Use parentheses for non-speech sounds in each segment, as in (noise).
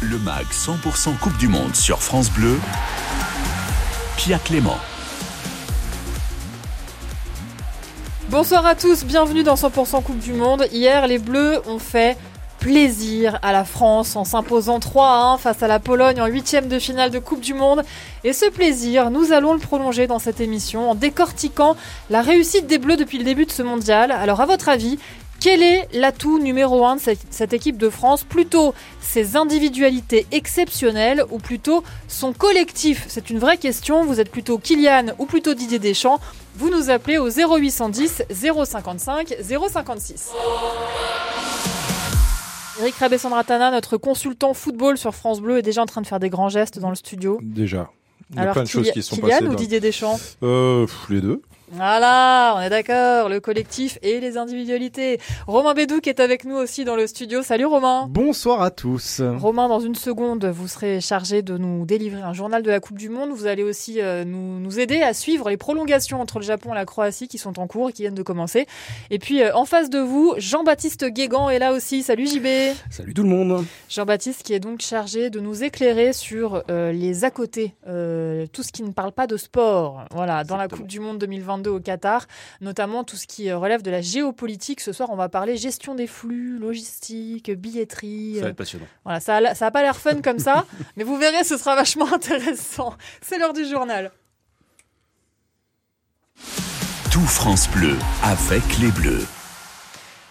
Le MAG 100% Coupe du Monde sur France Bleu. Pia Clément. Bonsoir à tous, bienvenue dans 100% Coupe du Monde. Hier, les Bleus ont fait plaisir à la France en s'imposant 3 à 1 face à la Pologne en huitième de finale de Coupe du Monde. Et ce plaisir, nous allons le prolonger dans cette émission en décortiquant la réussite des Bleus depuis le début de ce mondial. Alors à votre avis, quel est l'atout numéro 1 de cette, équipe de France? Plutôt ses individualités exceptionnelles ou plutôt son collectif? C'est une vraie question. Vous êtes plutôt Kylian ou plutôt Didier Deschamps? Vous nous appelez au 0810 055 056. Eric Rabessandratana, notre consultant football sur France Bleu, est déjà en train de faire des grands gestes dans le studio. Déjà. Il y a plein de choses qui sont passées. Kylian ou Didier Deschamps? Euh, Les deux. Voilà, on est d'accord, le collectif et les individualités. Romain Bédou qui est avec nous aussi dans le studio. Salut Romain. Bonsoir à tous. Romain, dans une seconde, vous serez chargé de nous délivrer un journal de la Coupe du Monde. Vous allez aussi euh, nous, nous, aider à suivre les prolongations entre le Japon et la Croatie qui sont en cours et qui viennent de commencer. Et puis euh, en face de vous, Jean-Baptiste Guégan est là aussi. Salut JB. Salut tout le monde. Jean-Baptiste qui est donc chargé de nous éclairer sur euh, les à côté, tout ce qui ne parle pas de sport. Voilà, dans la Coupe du Monde 2020 au Qatar, notamment tout ce qui euh, relève de la géopolitique. Ce soir, on va parler gestion des flux, logistique, billetterie. Ça va être passionnant. Voilà, ça n'a pas l'air fun comme ça, (laughs) mais vous verrez, ce sera vachement intéressant. C'est l'heure du journal. Tout France Bleu avec les Bleus.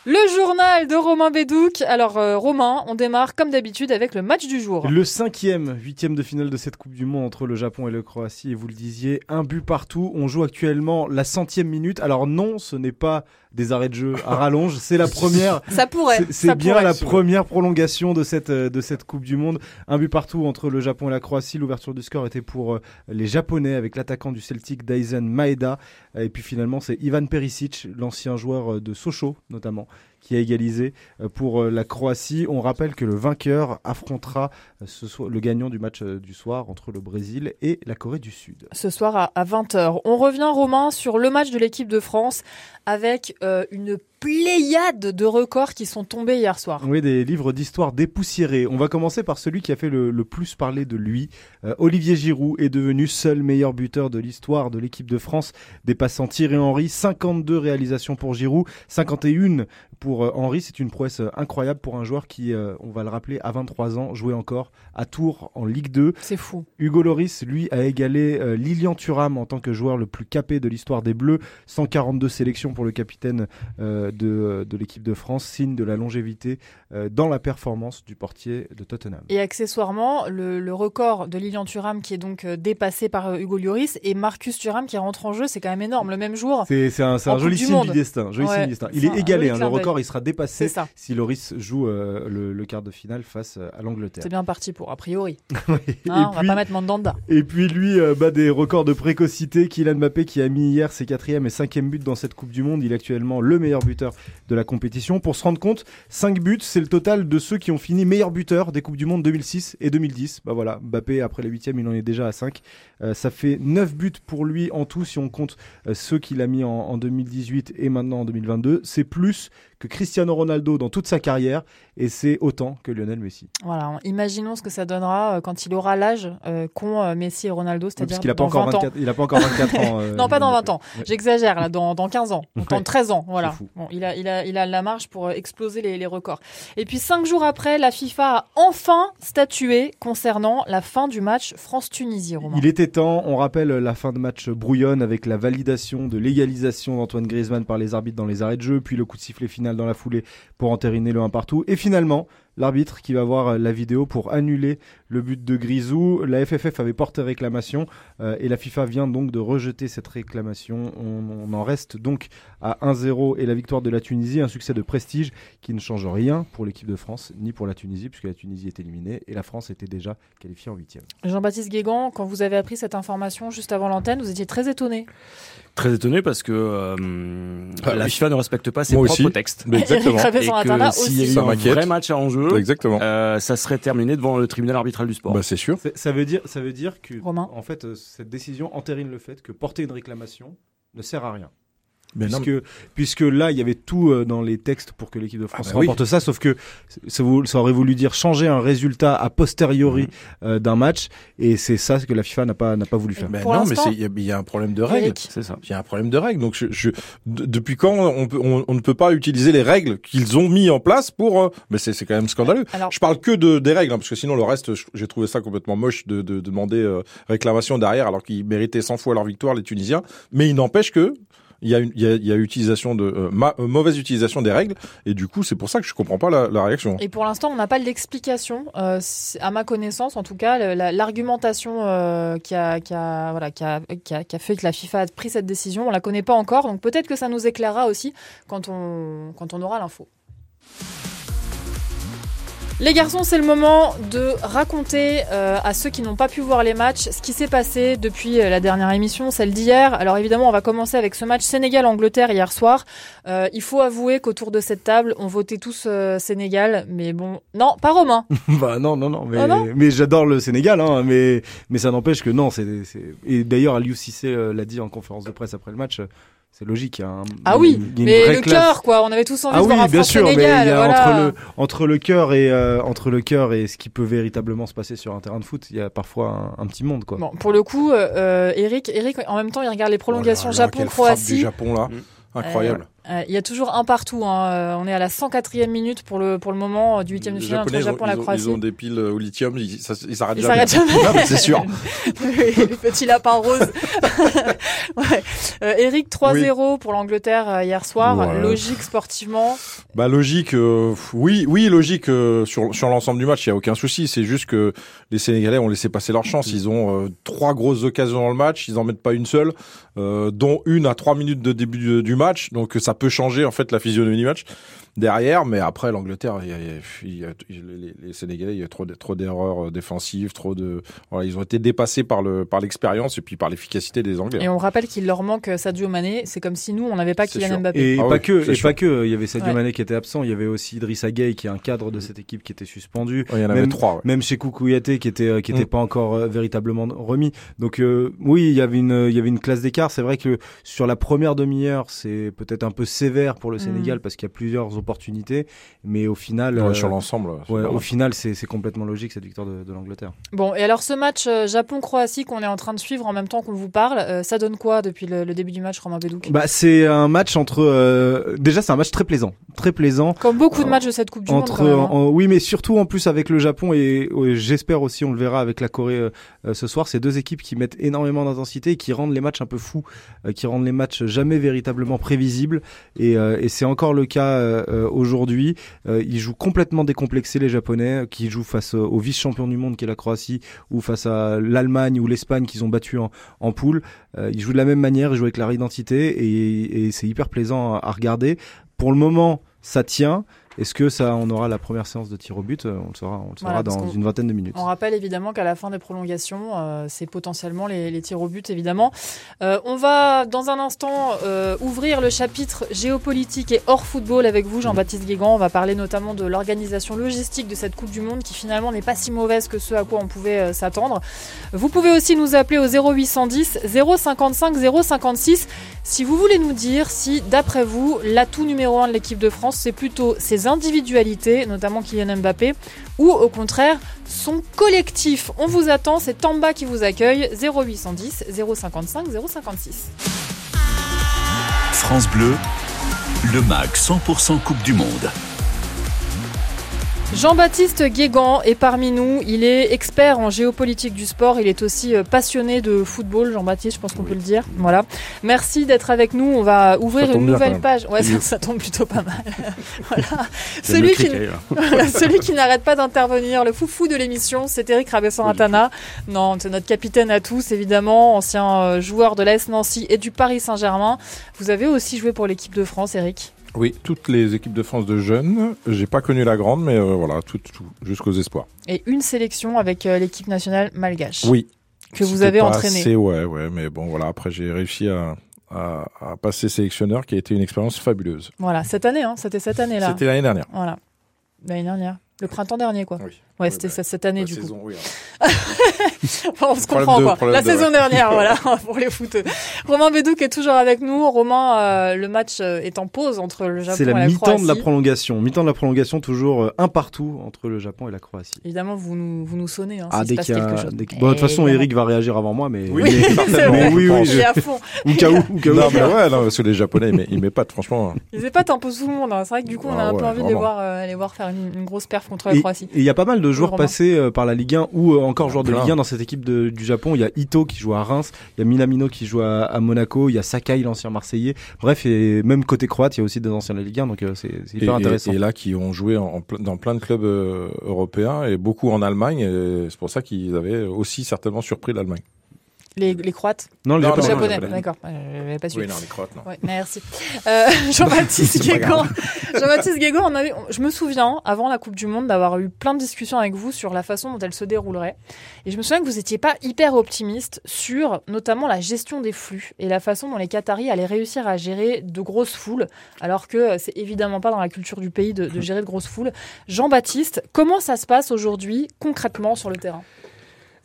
Le journal de Romain Bédouc. Alors euh, Romain, on démarre comme d'habitude avec le match du jour. Le cinquième, huitième de finale de cette Coupe du Monde entre le Japon et le Croatie. Et vous le disiez, un but partout. On joue actuellement la centième minute. Alors non, ce n'est pas des arrêts de jeu à rallonge. C'est la (laughs) première. Ça pourrait. C'est bien la première prolongation de cette, euh, de cette Coupe du Monde. Un but partout entre le Japon et la Croatie. L'ouverture du score était pour euh, les Japonais avec l'attaquant du Celtic Daisen Maeda. Et puis finalement, c'est Ivan Perisic, l'ancien joueur de Sochaux notamment, qui a égalisé euh, pour euh, la Croatie. On rappelle que le vainqueur affrontera euh, ce soir, le gagnant du match du soir entre le Brésil et la Corée du Sud. Ce soir à 20h. On revient, Romain, sur le match de l'équipe de France avec une pléiade de records qui sont tombés hier soir. Oui, des livres d'histoire dépoussiérés. On va commencer par celui qui a fait le, plus parler de lui. Olivier Giroud est devenu seul meilleur buteur de l'histoire de l'équipe de France, dépassant Thierry Henry. 52 réalisations pour Giroud, 51 pour euh, Henri, c'est une prouesse euh, incroyable pour un joueur qui, euh, on va le rappeler, à 23 ans, jouait encore à Tours en Ligue 2. C'est fou. Hugo Loris, lui, a égalé Lilian Thuram en tant que joueur le plus capé de l'histoire des Bleus. 142 sélections pour le capitaine de, de l'équipe de France, signe de la longévité dans la performance du portier de Tottenham. Et accessoirement, le, record de Lilian Thuram qui est donc dépassé par Hugo Loris et Marcus Thuram qui rentre en jeu, c'est quand même énorme. Le même jour. C'est un, un joli signe du destin. Joli signe du destin. Il est égalé, hein, le record il sera dépassé si Loris joue euh, le, quart de finale face euh, à l'Angleterre. C'est bien parti pour, a priori. (laughs) Hein, on va pas mettre Mandanda. Et puis lui euh, bat des records de précocité. Kylian Mbappé qui a mis hier ses quatrième et cinquième buts dans cette Coupe du Monde. Il est actuellement le meilleur buteur de la compétition. Pour se rendre compte, 5 buts, c'est le total de ceux qui ont fini meilleur buteur des Coupes du Monde 2006 et 2010. Bah voilà, Mbappé après la huitième, il en est déjà à 5. ça fait 9 buts pour lui en tout si on compte ceux qu'il a mis en, en 2018 et maintenant en 2022. C'est plus que Cristiano Ronaldo dans toute sa carrière et c'est autant que Lionel Messi. Voilà, imaginons ce que ça donnera euh, quand il aura l'âge euh, qu'ont euh, Messi et Ronaldo, c'est-à-dire qu'il n'a pas, encore 24, il a pas encore 24 ans. (laughs) non, pas dans 20 ans. J'exagère, là, dans, dans 15 ans, dans 13 ans. Voilà. Bon, il, a, il, a, il a la marge pour exploser les, les records. Et puis, cinq jours après, la FIFA a enfin statué concernant la fin du match France-Tunisie, Il était temps, on rappelle la fin de match brouillonne avec la validation de l'égalisation d'Antoine Griezmann par les arbitres dans les arrêts de jeu, puis le coup de sifflet final dans la foulée pour entériner le 1 partout. Et finalement, l'arbitre qui va voir euh, la vidéo pour annuler le but de Grisou. La FFF avait porté réclamation euh, et la FIFA vient donc de rejeter cette réclamation. On, en reste donc à 1-0 et la victoire de la Tunisie, un succès de prestige qui ne change rien pour l'équipe de France ni pour la Tunisie puisque la Tunisie est éliminée et la France était déjà qualifiée en huitième. Jean-Baptiste Guégan, quand vous avez appris cette information juste avant l'antenne, vous étiez très étonné. Très étonné parce que euh, ah la FIFA ne respecte pas ses propres textes. exactement. (laughs) et que s'il y a eu un vrai match en jeu, Exactement. Euh, ça serait terminé devant le tribunal arbitral du sport. Bah, c'est sûr. Ça veut dire, ça veut dire que, en fait, euh, cette décision entérine le fait que porter une réclamation ne sert à rien. Puisque, puisque là, il y avait tout euh, dans les textes pour que l'équipe de France ah bah remporte ça, sauf que ça, ça, aurait voulu dire changer un résultat a posteriori euh, d'un match, et c'est ça que la FIFA n'a pas, n'a pas voulu faire. Ben non, mais il y, a un problème de règles. C'est ça. Il y a un problème de règles. Donc, je, je depuis quand on, peut, on, ne peut pas utiliser les règles qu'ils ont mis en place pour euh, Mais c'est quand même scandaleux. Alors, je parle que de des règles, hein, parce que sinon le reste, j'ai trouvé ça complètement moche de, de, demander réclamation derrière, alors qu'ils méritaient 100 fois leur victoire les Tunisiens. Mais il n'empêche que il y a, une, il y a, utilisation de euh, euh, mauvaise utilisation des règles et du coup c'est pour ça que je comprends pas la, réaction. Et pour l'instant on n'a pas l'explication, euh, à ma connaissance en tout cas, l'argumentation qui, a, qui, a, voilà, qui, a, qui a fait que la FIFA a pris cette décision, on la connaît pas encore, donc peut-être que ça nous éclairera aussi quand on, quand on aura l'info. Les garçons, c'est le moment de raconter euh, à ceux qui n'ont pas pu voir les matchs ce qui s'est passé depuis euh, la dernière émission, celle d'hier. Alors évidemment, on va commencer avec ce match Sénégal-Angleterre hier soir. Euh, il faut avouer qu'autour de cette table, on votait tous Sénégal, mais bon, non, pas Romain. (laughs) bah non, non, non, mais, oh mais j'adore le Sénégal, hein, mais mais ça n'empêche que non, c'est et d'ailleurs Aliou Cissé l'a dit en conférence de presse après le match c'est logique. Hein. Ah oui, mais le cœur, quoi. On avait tous envie ah de voir oui, bien sûr, mais entre le entre le cœur et euh, entre le cœur et ce qui peut véritablement se passer sur un terrain de foot, il y a parfois un, petit monde, quoi. Bon, pour le coup, euh, Eric, Eric, en même temps, il regarde les prolongations Japon-Croatie. du Japon là, mmh. incroyable. Euh, il y a toujours un partout. Hein. Euh, on est à la 104e minute pour le, pour le moment du 8e de finale entre le Japon et la Croatie. Ils ont des piles au lithium, ils, s'arrêtent jamais. (laughs) jamais. c'est sûr. (laughs) le petit lapin rose. (laughs) ouais. euh, Eric, 3-0 pour l'Angleterre euh, hier soir. Logique sportivement Bah logique, oui, oui, logique sur, sur l'ensemble du match, il y a aucun souci. C'est juste que les Sénégalais ont laissé passer leur chance. Ils ont trois grosses occasions dans le match, ils en mettent pas une seule, dont une à trois minutes de début du match. Donc ça peut changer en fait la physionomie du match derrière, mais après l'Angleterre, il y a, les, Sénégalais, il y a trop, trop d'erreurs euh, défensives, trop de, voilà, ils ont été dépassés par le, par l'expérience et puis par l'efficacité des Anglais. Et on rappelle qu'il leur manque Sadio Mané. C'est comme si nous, on n'avait pas Kylian Mbappé. Et ah pas que, et pas que. Il y avait Sadio Mané qui était absent. Il y avait aussi Idrissa Gueye qui est un cadre de cette équipe qui était suspendu. il y en avait même, trois. Même chez Koukouyaté qui était, qui était mm. pas encore euh, véritablement remis. Donc euh, oui, il y avait une, il y avait une classe d'écart. C'est vrai que sur la première demi-heure, c'est peut-être un peu sévère pour le mm. Sénégal parce qu'il y a plusieurs opportunités mais au final, euh, sur l'ensemble, au final, c'est complètement logique cette victoire de, l'Angleterre. Bon, et alors ce match euh, Japon-Croatie qu'on est en train de suivre en même temps qu'on vous parle, euh, ça donne quoi depuis le, début du match, Romain Bedouk Bah, c'est un match entre. déjà, c'est un match très plaisant, très plaisant. Comme beaucoup de matchs de cette Coupe du entre, Monde. Hein. oui, mais surtout en plus avec le Japon et, j'espère aussi, on le verra avec la Corée ce soir, c'est deux équipes qui mettent énormément d'intensité et qui rendent les matchs un peu fous, qui rendent les matchs jamais véritablement prévisibles. Et, et c'est encore le cas aujourd'hui. Euh, ils jouent complètement décomplexés les Japonais, qui jouent face au vice-champion du monde qui est la Croatie, ou face à l'Allemagne ou l'Espagne qu'ils ont battu en, poule. Euh, ils jouent de la même manière, ils jouent avec leur identité et c'est hyper plaisant à regarder. Pour le moment, ça tient. Est-ce que ça, on aura la première séance de tir au but euh, On le saura, on le saura dans une vingtaine de minutes. On rappelle évidemment qu'à la fin des prolongations, euh, c'est potentiellement les, les, tirs au but, évidemment. Euh, on va dans un instant euh, ouvrir le chapitre géopolitique et hors football avec vous, Jean-Baptiste Guégan. On va parler notamment de l'organisation logistique de cette Coupe du Monde qui finalement n'est pas si mauvaise que ce à quoi on pouvait s'attendre. Vous pouvez aussi nous appeler au 0810 055 056 si vous voulez nous dire si, d'après vous, l'atout numéro un de l'équipe de France, c'est plutôt ses individualités, notamment Kylian Mbappé, ou au contraire son collectif. On vous attend, c'est Tamba qui vous accueille, 0810 055 056. France Bleu, le MAC 100% Coupe du Monde. Jean-Baptiste Guégan est parmi nous. Il est expert en géopolitique du sport. Il est aussi euh, passionné de football. Jean-Baptiste, je pense qu'on peut le dire. Voilà. Merci d'être avec nous. On va ouvrir une nouvelle page. Ouais, ça, tombe plutôt pas mal. (laughs) voilà. Celui qui, celui qui n'arrête pas d'intervenir, le foufou de l'émission, c'est Eric Rabesson-Atana. Non, c'est notre capitaine à tous, évidemment, ancien euh, joueur de l'AS Nancy et du Paris Saint-Germain. Vous avez aussi joué pour l'équipe de France, Eric oui, toutes les équipes de France de jeunes. J'ai pas connu la grande, mais euh, voilà, tout, tout jusqu'aux espoirs. Et une sélection avec euh, l'équipe nationale malgache. Oui. Que vous avez entraîné. C'est ouais, ouais, mais bon, voilà. Après, j'ai réussi à, à, passer sélectionneur, qui a été une expérience fabuleuse. Voilà, cette année, hein, c'était cette année-là. C'était l'année dernière. Voilà, l'année dernière. Le printemps dernier, quoi. Oui. Ouais, c'était bah, cette année, du coup. Saison, oui, hein. (laughs) on se comprend, quoi. La saison dernière, (laughs) voilà, (laughs) pour les foot. Romain Bédouc est toujours avec nous. Romain, euh, le match euh, est en pause entre le Japon et la, Croatie. C'est la mi-temps de la prolongation. Mi-temps de la prolongation, toujours euh, un partout entre le Japon et la Croatie. Évidemment, vous nous, vous nous sonnez, hein, ah, dès qu'il y a... Bon, de toute façon, Eric va réagir avant moi, mais... Oui, oui, oui, oui, je... à fond. Ou cas où, ou cas où. Non, mais ouais, non, parce que les Japonais, ils m'épatent, franchement. Ils épatent un peu tout le monde. Hein. C'est vrai que du coup, on a ah un peu envie de les voir, faire une, grosse perf contre la Croatie. Et il y a pas mal de joueurs passés par la Ligue 1 ou encore joueurs de Ligue 1 dans cette équipe du Japon. Il y a Ito qui joue à Reims, il y a Minamino qui joue à, Monaco, il y a Sakai, l'ancien Marseillais. Bref, et même côté croate, il y a aussi des anciens de la Ligue 1, donc c'est hyper intéressant. Et, là, qui ont joué en, dans plein de clubs européens et beaucoup en Allemagne. C'est pour ça qu'ils avaient aussi certainement surpris l'Allemagne. Les, les, Croates Non, les Japonais. D'accord, je pas su. Oui, non, les Croates, non. Ouais, merci. Euh, (laughs) Jean-Baptiste Guégan. Jean-Baptiste Guégan, on avait, je me souviens, avant la Coupe du Monde, d'avoir eu plein de discussions avec vous sur la façon dont elle se déroulerait. Et je me souviens que vous n'étiez pas hyper optimiste sur notamment la gestion des flux et la façon dont les Qataris allaient réussir à gérer de grosses foules, alors que c'est évidemment pas dans la culture du pays de, de gérer de grosses foules. Jean-Baptiste, comment ça se passe aujourd'hui concrètement sur le terrain?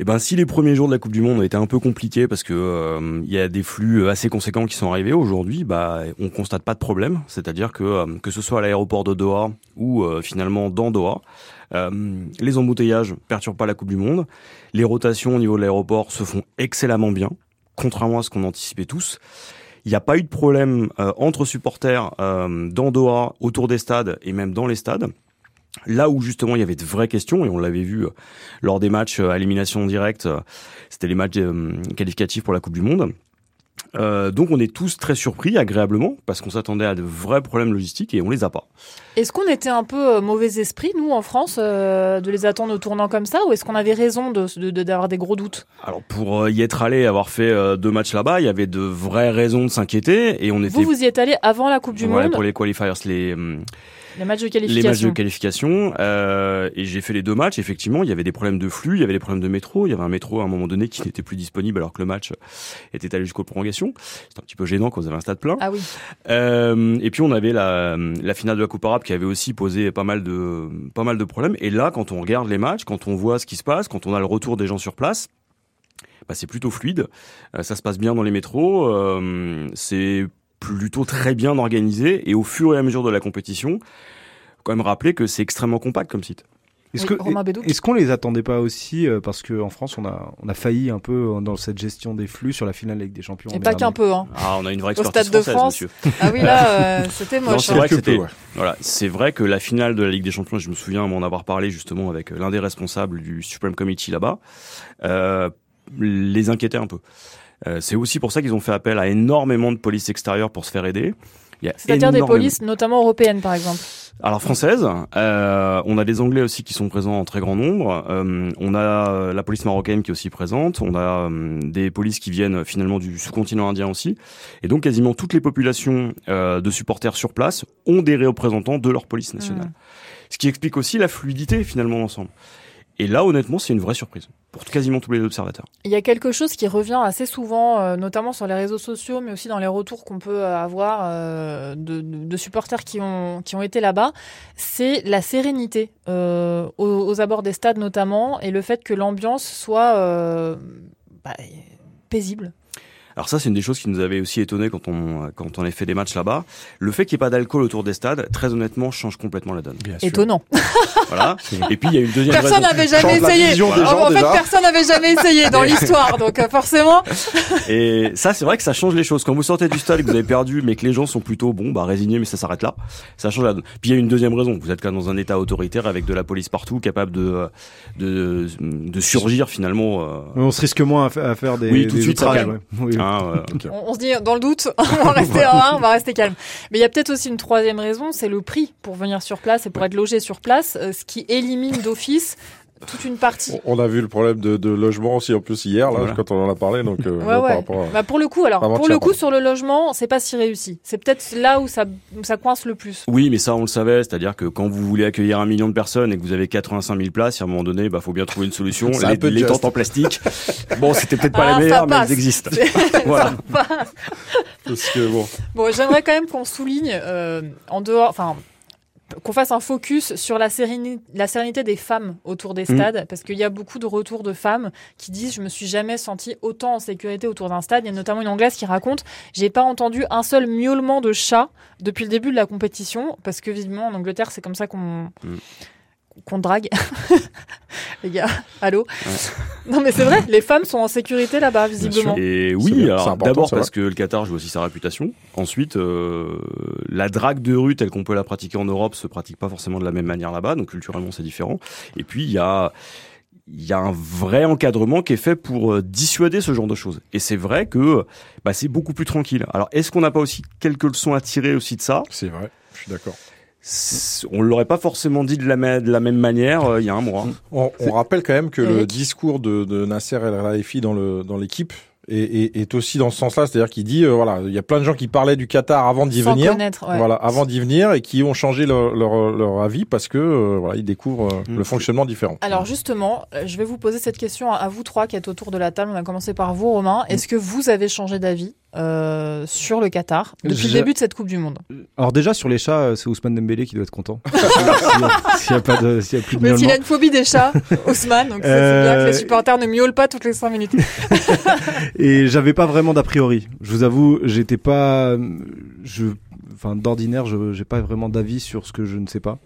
Eh ben, si les premiers jours de la Coupe du Monde ont été un peu compliqués parce que euh, il y a des flux assez conséquents qui sont arrivés aujourd'hui, bah, on constate pas de problème. C'est-à-dire que euh, que ce soit à l'aéroport de Doha ou euh, finalement dans Doha, les embouteillages perturbent pas la Coupe du Monde. Les rotations au niveau de l'aéroport se font excellemment bien, contrairement à ce qu'on anticipait tous. Il n'y a pas eu de problème entre supporters dans Doha, autour des stades et même dans les stades. Là où justement il y avait de vraies questions, et on l'avait vu euh, lors des matchs euh, à élimination directe, euh, c'était les matchs qualificatifs pour la Coupe du Monde. donc on est tous très surpris, agréablement, parce qu'on s'attendait à de vrais problèmes logistiques et on les a pas. Est-ce qu'on était un peu mauvais esprit, nous, en France, de les attendre au tournant comme ça, ou est-ce qu'on avait raison d'avoir de, de, des gros doutes? Alors pour y être allé, avoir fait deux matchs là-bas, il y avait de vraies raisons de s'inquiéter, et on était... Vous, vous y êtes allé avant la Coupe du ouais, Monde? pour les qualifiers, les... Les matchs de qualification. Les matchs de qualification. Euh, et j'ai fait les deux matchs. Effectivement, il y avait des problèmes de flux, il y avait des problèmes de métro. Il y avait un métro à un moment donné qui (laughs) n'était plus disponible alors que le match était allé jusqu'aux prolongations. C'était un petit peu gênant quand vous avez un stade plein. Ah oui. Euh, et puis on avait la, la finale de la Coupe arabe qui avait aussi posé pas mal de pas mal de problèmes. Et là, quand on regarde les matchs, quand on voit ce qui se passe, quand on a le retour des gens sur place. Bah, c'est plutôt fluide, euh, ça se passe bien dans les métros, euh, c'est plutôt très bien organisé et au fur et à mesure de la compétition, quand même rappeler que c'est extrêmement compact comme site. Est-ce est qu'on les attendait pas aussi euh, parce qu'en France on a on a failli un peu dans cette gestion des flux sur la finale avec des champions. Et pas qu'un peu hein. Ah on a une vraie expertise Au Stade de France. Monsieur. Ah oui là euh, (laughs) c'était moche. C'est vrai que c'était voilà c'est vrai que la finale de la Ligue des Champions je me souviens m'en avoir parlé justement avec l'un des responsables du Supreme Committee là-bas euh, les inquiétait un peu. Euh, c'est aussi pour ça qu'ils ont fait appel à énormément de police extérieure pour se faire aider. C'est-à-dire des polices, notamment européennes, par exemple. Alors françaises, euh, on a des Anglais aussi qui sont présents en très grand nombre. Euh, on a la police marocaine qui est aussi présente. On a euh, des polices qui viennent finalement du sous-continent indien aussi. Et donc quasiment toutes les populations euh, de supporters sur place ont des représentants de leur police nationale. Mmh. Ce qui explique aussi la fluidité finalement d'ensemble. Et là, honnêtement, c'est une vraie surprise pour quasiment tous les observateurs. Il y a quelque chose qui revient assez souvent, euh, notamment sur les réseaux sociaux, mais aussi dans les retours qu'on peut avoir euh, de, supporters qui ont, été là-bas, c'est la sérénité euh, aux, aux, abords des stades notamment, et le fait que l'ambiance soit bah, paisible. Alors ça, c'est une des choses qui nous avait aussi étonné quand on quand on a fait des matchs là-bas. Le fait qu'il n'y ait pas d'alcool autour des stades, très honnêtement, change complètement la donne. Étonnant. (laughs) voilà. Et puis il y a une deuxième personne n'avait jamais essayé. en fait, personne n'avait jamais essayé dans l'histoire, donc euh, forcément. (laughs) et ça, c'est vrai que ça change les choses. Quand vous sortez du stade et que vous avez perdu, mais que les gens sont plutôt bon, bah résignés, mais ça s'arrête là. Ça change la donne. Puis il y a une deuxième raison. Vous êtes quand même dans un état autoritaire avec de la police partout, capable de de, de surgir finalement. Euh... On se risque moins à, faire des. Oui, tout de suite. Oui. Hein, (laughs) on, se dit, dans le doute, (laughs) on va rester (laughs) on va rester calme. Mais il y a peut-être aussi une troisième raison, c'est le prix pour venir sur place et pour être logé sur place, euh, ce qui élimine d'office toute une partie. On a vu le problème de, de logement aussi en plus hier là quand on en a parlé donc euh, ouais, ouais. bah pour le coup alors pour le coup sur le logement c'est pas si réussi c'est peut-être là où ça où ça coince le plus. Oui mais ça on le savait c'est-à-dire que quand vous voulez accueillir un million de personnes et que vous avez 85 000 places à un moment donné bah faut bien trouver une solution (laughs) les, les tentes en plastique (laughs) bon c'était peut-être pas ah, les meilleures mais elles existent. (laughs) voilà. Parce que bon. Bon j'aimerais quand même qu'on souligne euh, en dehors enfin qu'on fasse un focus sur la sérénité, la sérénité des femmes autour des Mm. stades, parce qu'il y a beaucoup de retours de femmes qui disent je me suis jamais sentie autant en sécurité autour d'un stade. Il y a notamment une anglaise qui raconte j'ai pas entendu un seul miaulement de chat depuis le début de la compétition, parce que visiblement en Angleterre c'est comme ça qu'on Mm. Qu'on drague. (laughs) Les gars, allô Non mais c'est vrai, les femmes sont en sécurité là-bas visiblement. Et oui, d'abord parce que le Qatar joue aussi sa réputation. Ensuite, euh, la drague de rue telle qu'on peut la pratiquer en Europe se pratique pas forcément de la même manière là-bas, donc culturellement c'est différent. Et puis il y a il y a un vrai encadrement qui est fait pour euh, dissuader ce genre de choses. Et c'est vrai que bah, c'est beaucoup plus tranquille. Alors est-ce qu'on n'a pas aussi quelques leçons à tirer aussi de ça? C'est vrai, je suis d'accord. On l'aurait pas forcément dit de la, ma- de la même manière euh, il y a un mois. On, on rappelle quand même que le discours de, de Nasser El Khelaifi dans le dans l'équipe est, est, est aussi dans ce sens-là, c'est-à-dire qu'il dit euh, voilà, il y a plein de gens qui parlaient du Qatar avant d'y venir, ouais. voilà, avant d'y venir et qui ont changé leur leur, leur avis parce que euh, voilà, ils découvrent euh, Mm. le fonctionnement différent. Alors justement, je vais vous poser cette question à- à vous trois qui êtes autour de la table. On va commencer par vous, Romain. Est-ce que vous avez changé d'avis? Euh, sur le Qatar depuis le début de cette Coupe du Monde Alors déjà sur les chats, euh, c'est Ousmane Dembélé qui doit être content. (laughs) S'il y a- S'il y a pas de, s'il y a plus de Mais s'il a une phobie des chats, (laughs) Ousmane, donc c'est Euh, bien que les supporters ne miaulent pas toutes les 5 minutes. (laughs) Et j'avais pas vraiment d'a priori. Je vous avoue, j'étais pas, je, enfin d'ordinaire, je j'ai pas vraiment d'avis sur ce que je ne sais pas.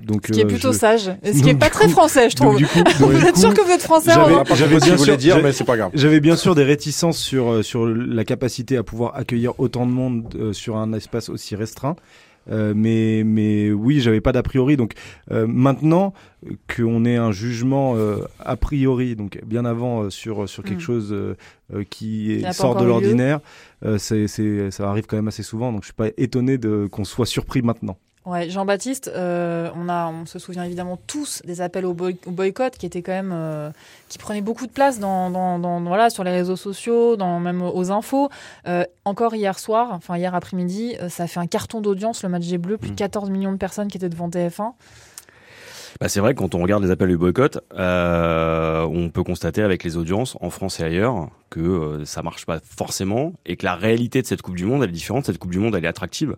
Donc Ce qui est euh, plutôt je- sage. Et ce qui est pas très français, je trouve. coup, (laughs) Vous êtes coup, sûr que vous êtes français j'avais- bien bien sûr sûr- dire, j'ai- mais c'est pas grave. J'avais bien sûr des réticences sur euh, sur la capacité à pouvoir accueillir autant de monde euh, sur un espace aussi restreint. Euh, mais mais oui, j'avais pas d'a priori. Donc euh, maintenant qu'on ait un jugement euh, a priori, donc bien avant euh, sur sur quelque Mm. chose qui est- sort de l'ordinaire, euh, c'est c'est ça arrive quand même assez souvent. Donc je suis pas étonné de qu'on soit surpris maintenant. Ouais, Jean-Baptiste, euh, on a, on se souvient évidemment tous des appels au, boy- au boycott qui étaient quand même, euh, qui prenaient beaucoup de place dans, dans, dans- voilà, sur les réseaux sociaux, dans même aux infos. Euh, encore hier soir, enfin hier après-midi, ça a fait un carton d'audience le match des Bleus, plus de Mm. 14 millions de personnes qui étaient devant TF1. Bah, c'est vrai que quand on regarde les appels du boycott, euh, on peut constater avec les audiences en France et ailleurs que euh, ça marche pas forcément et que la réalité de cette Coupe du Monde elle est différente. Cette Coupe du Monde elle est attractive.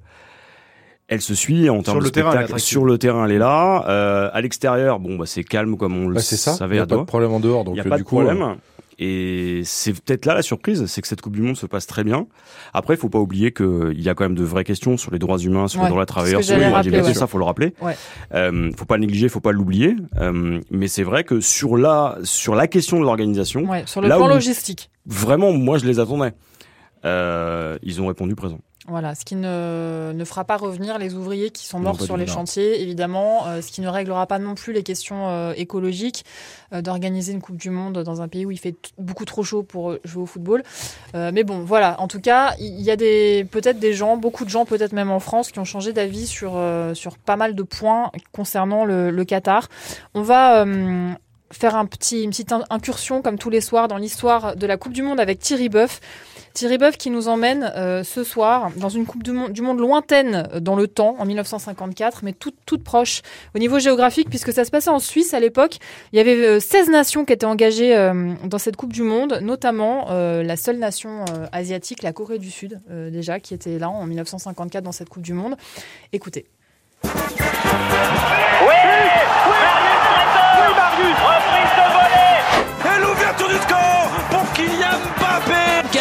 Elle se suit en termes le de terrain, elle est spectacle. Sur le terrain, elle est là. Euh, à l'extérieur, bon, bah, c'est calme comme on le Bah, c'est ça. Il savait n'y a pas de problème en dehors, Il donc n'y a euh, pas du de coup, euh, problème. Et c'est peut-être là la surprise, c'est que cette Coupe du Monde se passe très bien. Après, il faut pas oublier qu'il y a quand même de vraies questions sur les droits humains, sur Ouais, les droits des travailleurs, que sur les droits ouais. ça faut le rappeler. Ouais. Euh, faut pas le négliger, faut pas l'oublier. Euh, mais c'est vrai que sur la sur la question de l'organisation, Ouais, sur le Là plan où- logistique. vraiment, moi je les attendais. Euh, ils ont répondu présent. Voilà, ce qui ne, ne fera pas revenir les ouvriers qui sont morts sur les chantiers, évidemment, euh, ce qui ne réglera pas non plus les questions euh, écologiques euh, d'organiser une Coupe du Monde dans un pays où il fait beaucoup trop chaud pour euh, jouer au football. Euh, mais bon, voilà, en tout cas, il y a des peut-être des gens, beaucoup de gens, peut-être même en France, qui ont changé d'avis sur, euh, sur pas mal de points concernant le, le Qatar. On va euh, faire un petit, une petite in- incursion, comme tous les soirs, dans l'histoire de la Coupe du Monde avec Thierry Boeuf. Thierry Boeuf qui nous emmène euh, ce soir dans une Coupe du Monde, lointaine euh, dans le temps, en 1954, mais toute, proche au niveau géographique, puisque ça se passait en Suisse à l'époque. Il y avait euh, 16 nations qui étaient engagées euh, dans cette Coupe du Monde, notamment euh, la seule nation euh, asiatique, la Corée du Sud, euh, déjà, qui était là en 1954 dans cette Coupe du Monde. Écoutez.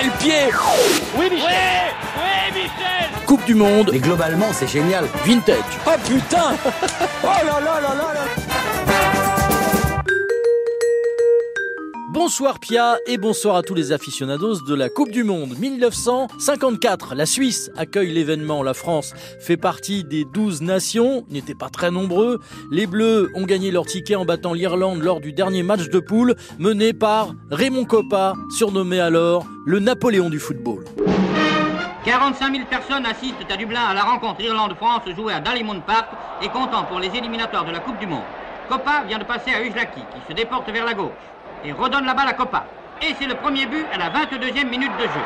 Quel pied Oui Michel. Oui, Michel. Coupe du Monde, Mais globalement, c'est génial. vintage. Oh putain. (laughs) Oh là là là là là Bonsoir Pia et bonsoir à tous les aficionados de la Coupe du Monde 1954. La Suisse accueille l'événement. La France fait partie des 12 nations, n'étaient pas très nombreux. Les Bleus ont gagné leur ticket en battant l'Irlande lors du dernier match de poule, mené par Raymond Coppa, surnommé alors le Napoléon du football. 45 000 personnes assistent à Dublin à la rencontre Irlande-France jouée à Dalymount Park et comptant pour les éliminatoires de la Coupe du Monde. Coppa vient de passer à Ujlaki qui se déporte vers la gauche et redonne la balle à Coppa. Et c'est le premier but à la 22e minute de jeu.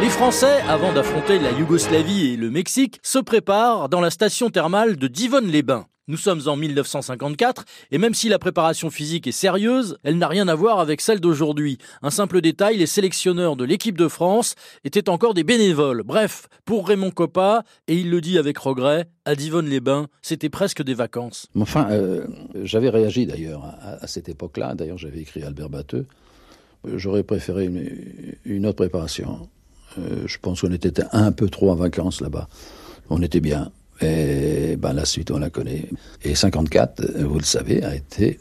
Les Français, avant d'affronter la Yougoslavie et le Mexique, se préparent dans la station thermale de Divonne-les-Bains. Nous sommes en 1954 et même si la préparation physique est sérieuse, elle n'a rien à voir avec celle d'aujourd'hui. Un simple détail, les sélectionneurs de l'équipe de France étaient encore des bénévoles. Bref, pour Raymond Coppa, et il le dit avec regret, à Divonne-les-Bains, c'était presque des vacances. Enfin, euh, j'avais réagi d'ailleurs à, cette époque-là. D'ailleurs, j'avais écrit à Albert Batteux. J'aurais préféré une, une, autre préparation. Euh, je pense qu'on était un peu trop en vacances là-bas. On était bien. Et ben, la suite, on la connaît. Et 54, vous le savez, a été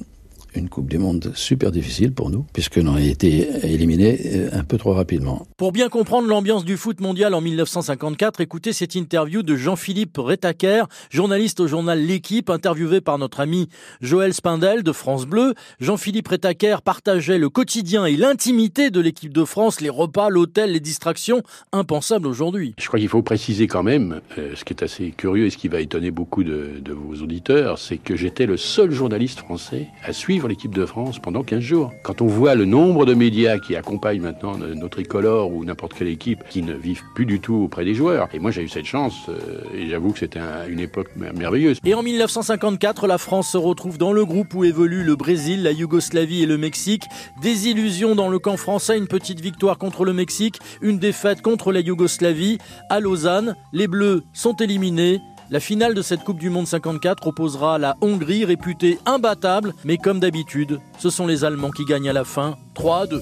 une Coupe du Monde super difficile pour nous, puisqu'on a été éliminé euh, un peu trop rapidement. Pour bien comprendre l'ambiance du foot mondial en 1954, écoutez cette interview de Jean-Philippe Retaker, journaliste au journal L'équipe, interviewé par notre ami Joël Spindel de France Bleu. Jean-Philippe Retaker partageait le quotidien et l'intimité de l'équipe de France, les repas, l'hôtel, les distractions, impensables aujourd'hui. Je crois qu'il faut préciser quand même, euh, ce qui est assez curieux et ce qui va étonner beaucoup de, de vos auditeurs, c'est que j'étais le seul journaliste français à suivre l'équipe de France pendant 15 jours. Quand on voit le nombre de médias qui accompagnent maintenant notre tricolore ou n'importe quelle équipe qui ne vivent plus du tout auprès des joueurs, et moi j'ai eu cette chance, euh, et j'avoue que c'était un, une époque merveilleuse. Et en 1954, la France se retrouve dans le groupe où évoluent le Brésil, la Yougoslavie et le Mexique. Des illusions dans le camp français, une petite victoire contre le Mexique, une défaite contre la Yougoslavie. À Lausanne, les Bleus sont éliminés. La finale de cette Coupe du Monde 54 opposera la Hongrie réputée imbattable, mais comme d'habitude, ce sont les Allemands qui gagnent à la fin 3 à 2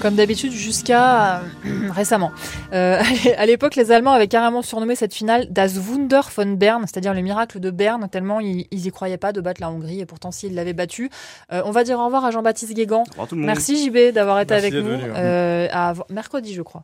comme d'habitude jusqu'à euh, (clears throat) récemment. Euh, (laughs) à l'époque, les Allemands avaient carrément surnommé cette finale Das Wunder von Bern, c'est-à-dire le miracle de Berne, tellement ils, ils y croyaient pas de battre la Hongrie, et pourtant s'ils l'avaient battu. Euh, on va dire au revoir à Jean-Baptiste Guégan. Merci JB d'avoir été Merci avec nous. hein. Euh, à mercredi, je crois.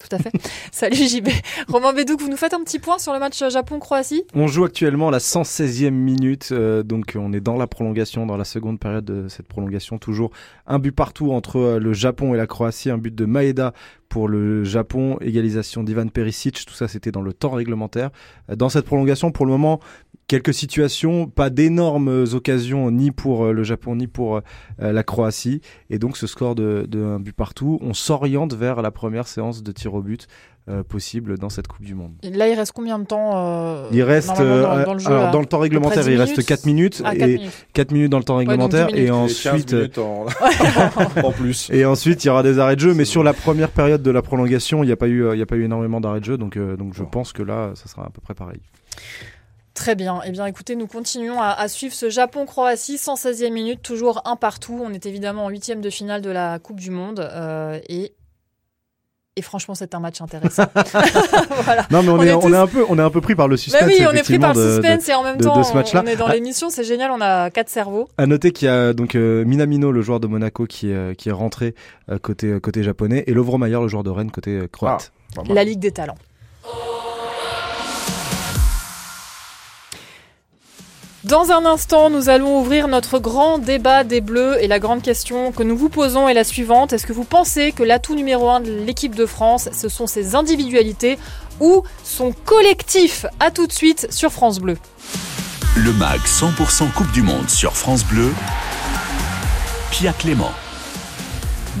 Tout à fait. (laughs) Salut JB. Romain Bédouc, vous nous faites un petit point sur le match Japon-Croatie? On joue actuellement la 116e minute, euh, donc on est dans la prolongation, dans la seconde période de cette prolongation. Toujours un but partout entre euh, le Japon et la Croatie, un but de Maeda pour le Japon, égalisation d'Ivan Perisic, tout ça c'était dans le temps réglementaire. Euh, Dans cette prolongation, pour le moment, quelques situations, pas d'énormes occasions ni pour euh, le Japon ni pour euh, la Croatie, et donc ce score de, de un but partout, on s'oriente vers la première séance de tir au but euh, possible dans cette Coupe du Monde. Et Là, il reste combien de temps euh, Il reste dans, euh, dans le jeu alors là dans le temps réglementaire, il de 10 reste 4 minutes Ah, 4 et minutes. 4 minutes dans le temps réglementaire 10 et ensuite en... (laughs) (laughs) en plus. et ensuite il y aura des arrêts de jeu mais sur la première période de la prolongation, il n'y a pas eu euh, il y a pas eu énormément d'arrêts de jeu donc euh, donc je pense que là ça sera à peu près pareil. Très bien. Eh bien, écoutez, nous continuons à, à suivre ce Japon-Croatie, 116e minute, toujours un partout. On est évidemment en huitième de finale de la Coupe du Monde euh, et et franchement, c'est un match intéressant. (laughs) (laughs) voilà. Non mais on, On est, est on est un peu on est un peu pris par le suspense Bah oui, on est pris par le de- suspense et en même de- temps, de ce match-là. on est dans Ah. l'émission, c'est génial. On a quatre cerveaux. À noter qu'il y a donc euh, Minamino, le joueur de Monaco, qui est, euh, qui est rentré euh, côté, côté japonais, et Lovro Mayer, le joueur de Rennes, côté euh, croate. Mal. La Ligue des Talents. Dans un instant, nous allons ouvrir notre grand débat des Bleus et la grande question que nous vous posons est la suivante. Est-ce que vous pensez que l'atout numéro un de l'équipe de France, ce sont ses individualités ou son collectif? À tout de suite sur France Bleu. Le MAG 100% Coupe du Monde sur France Bleu. Pia Clément.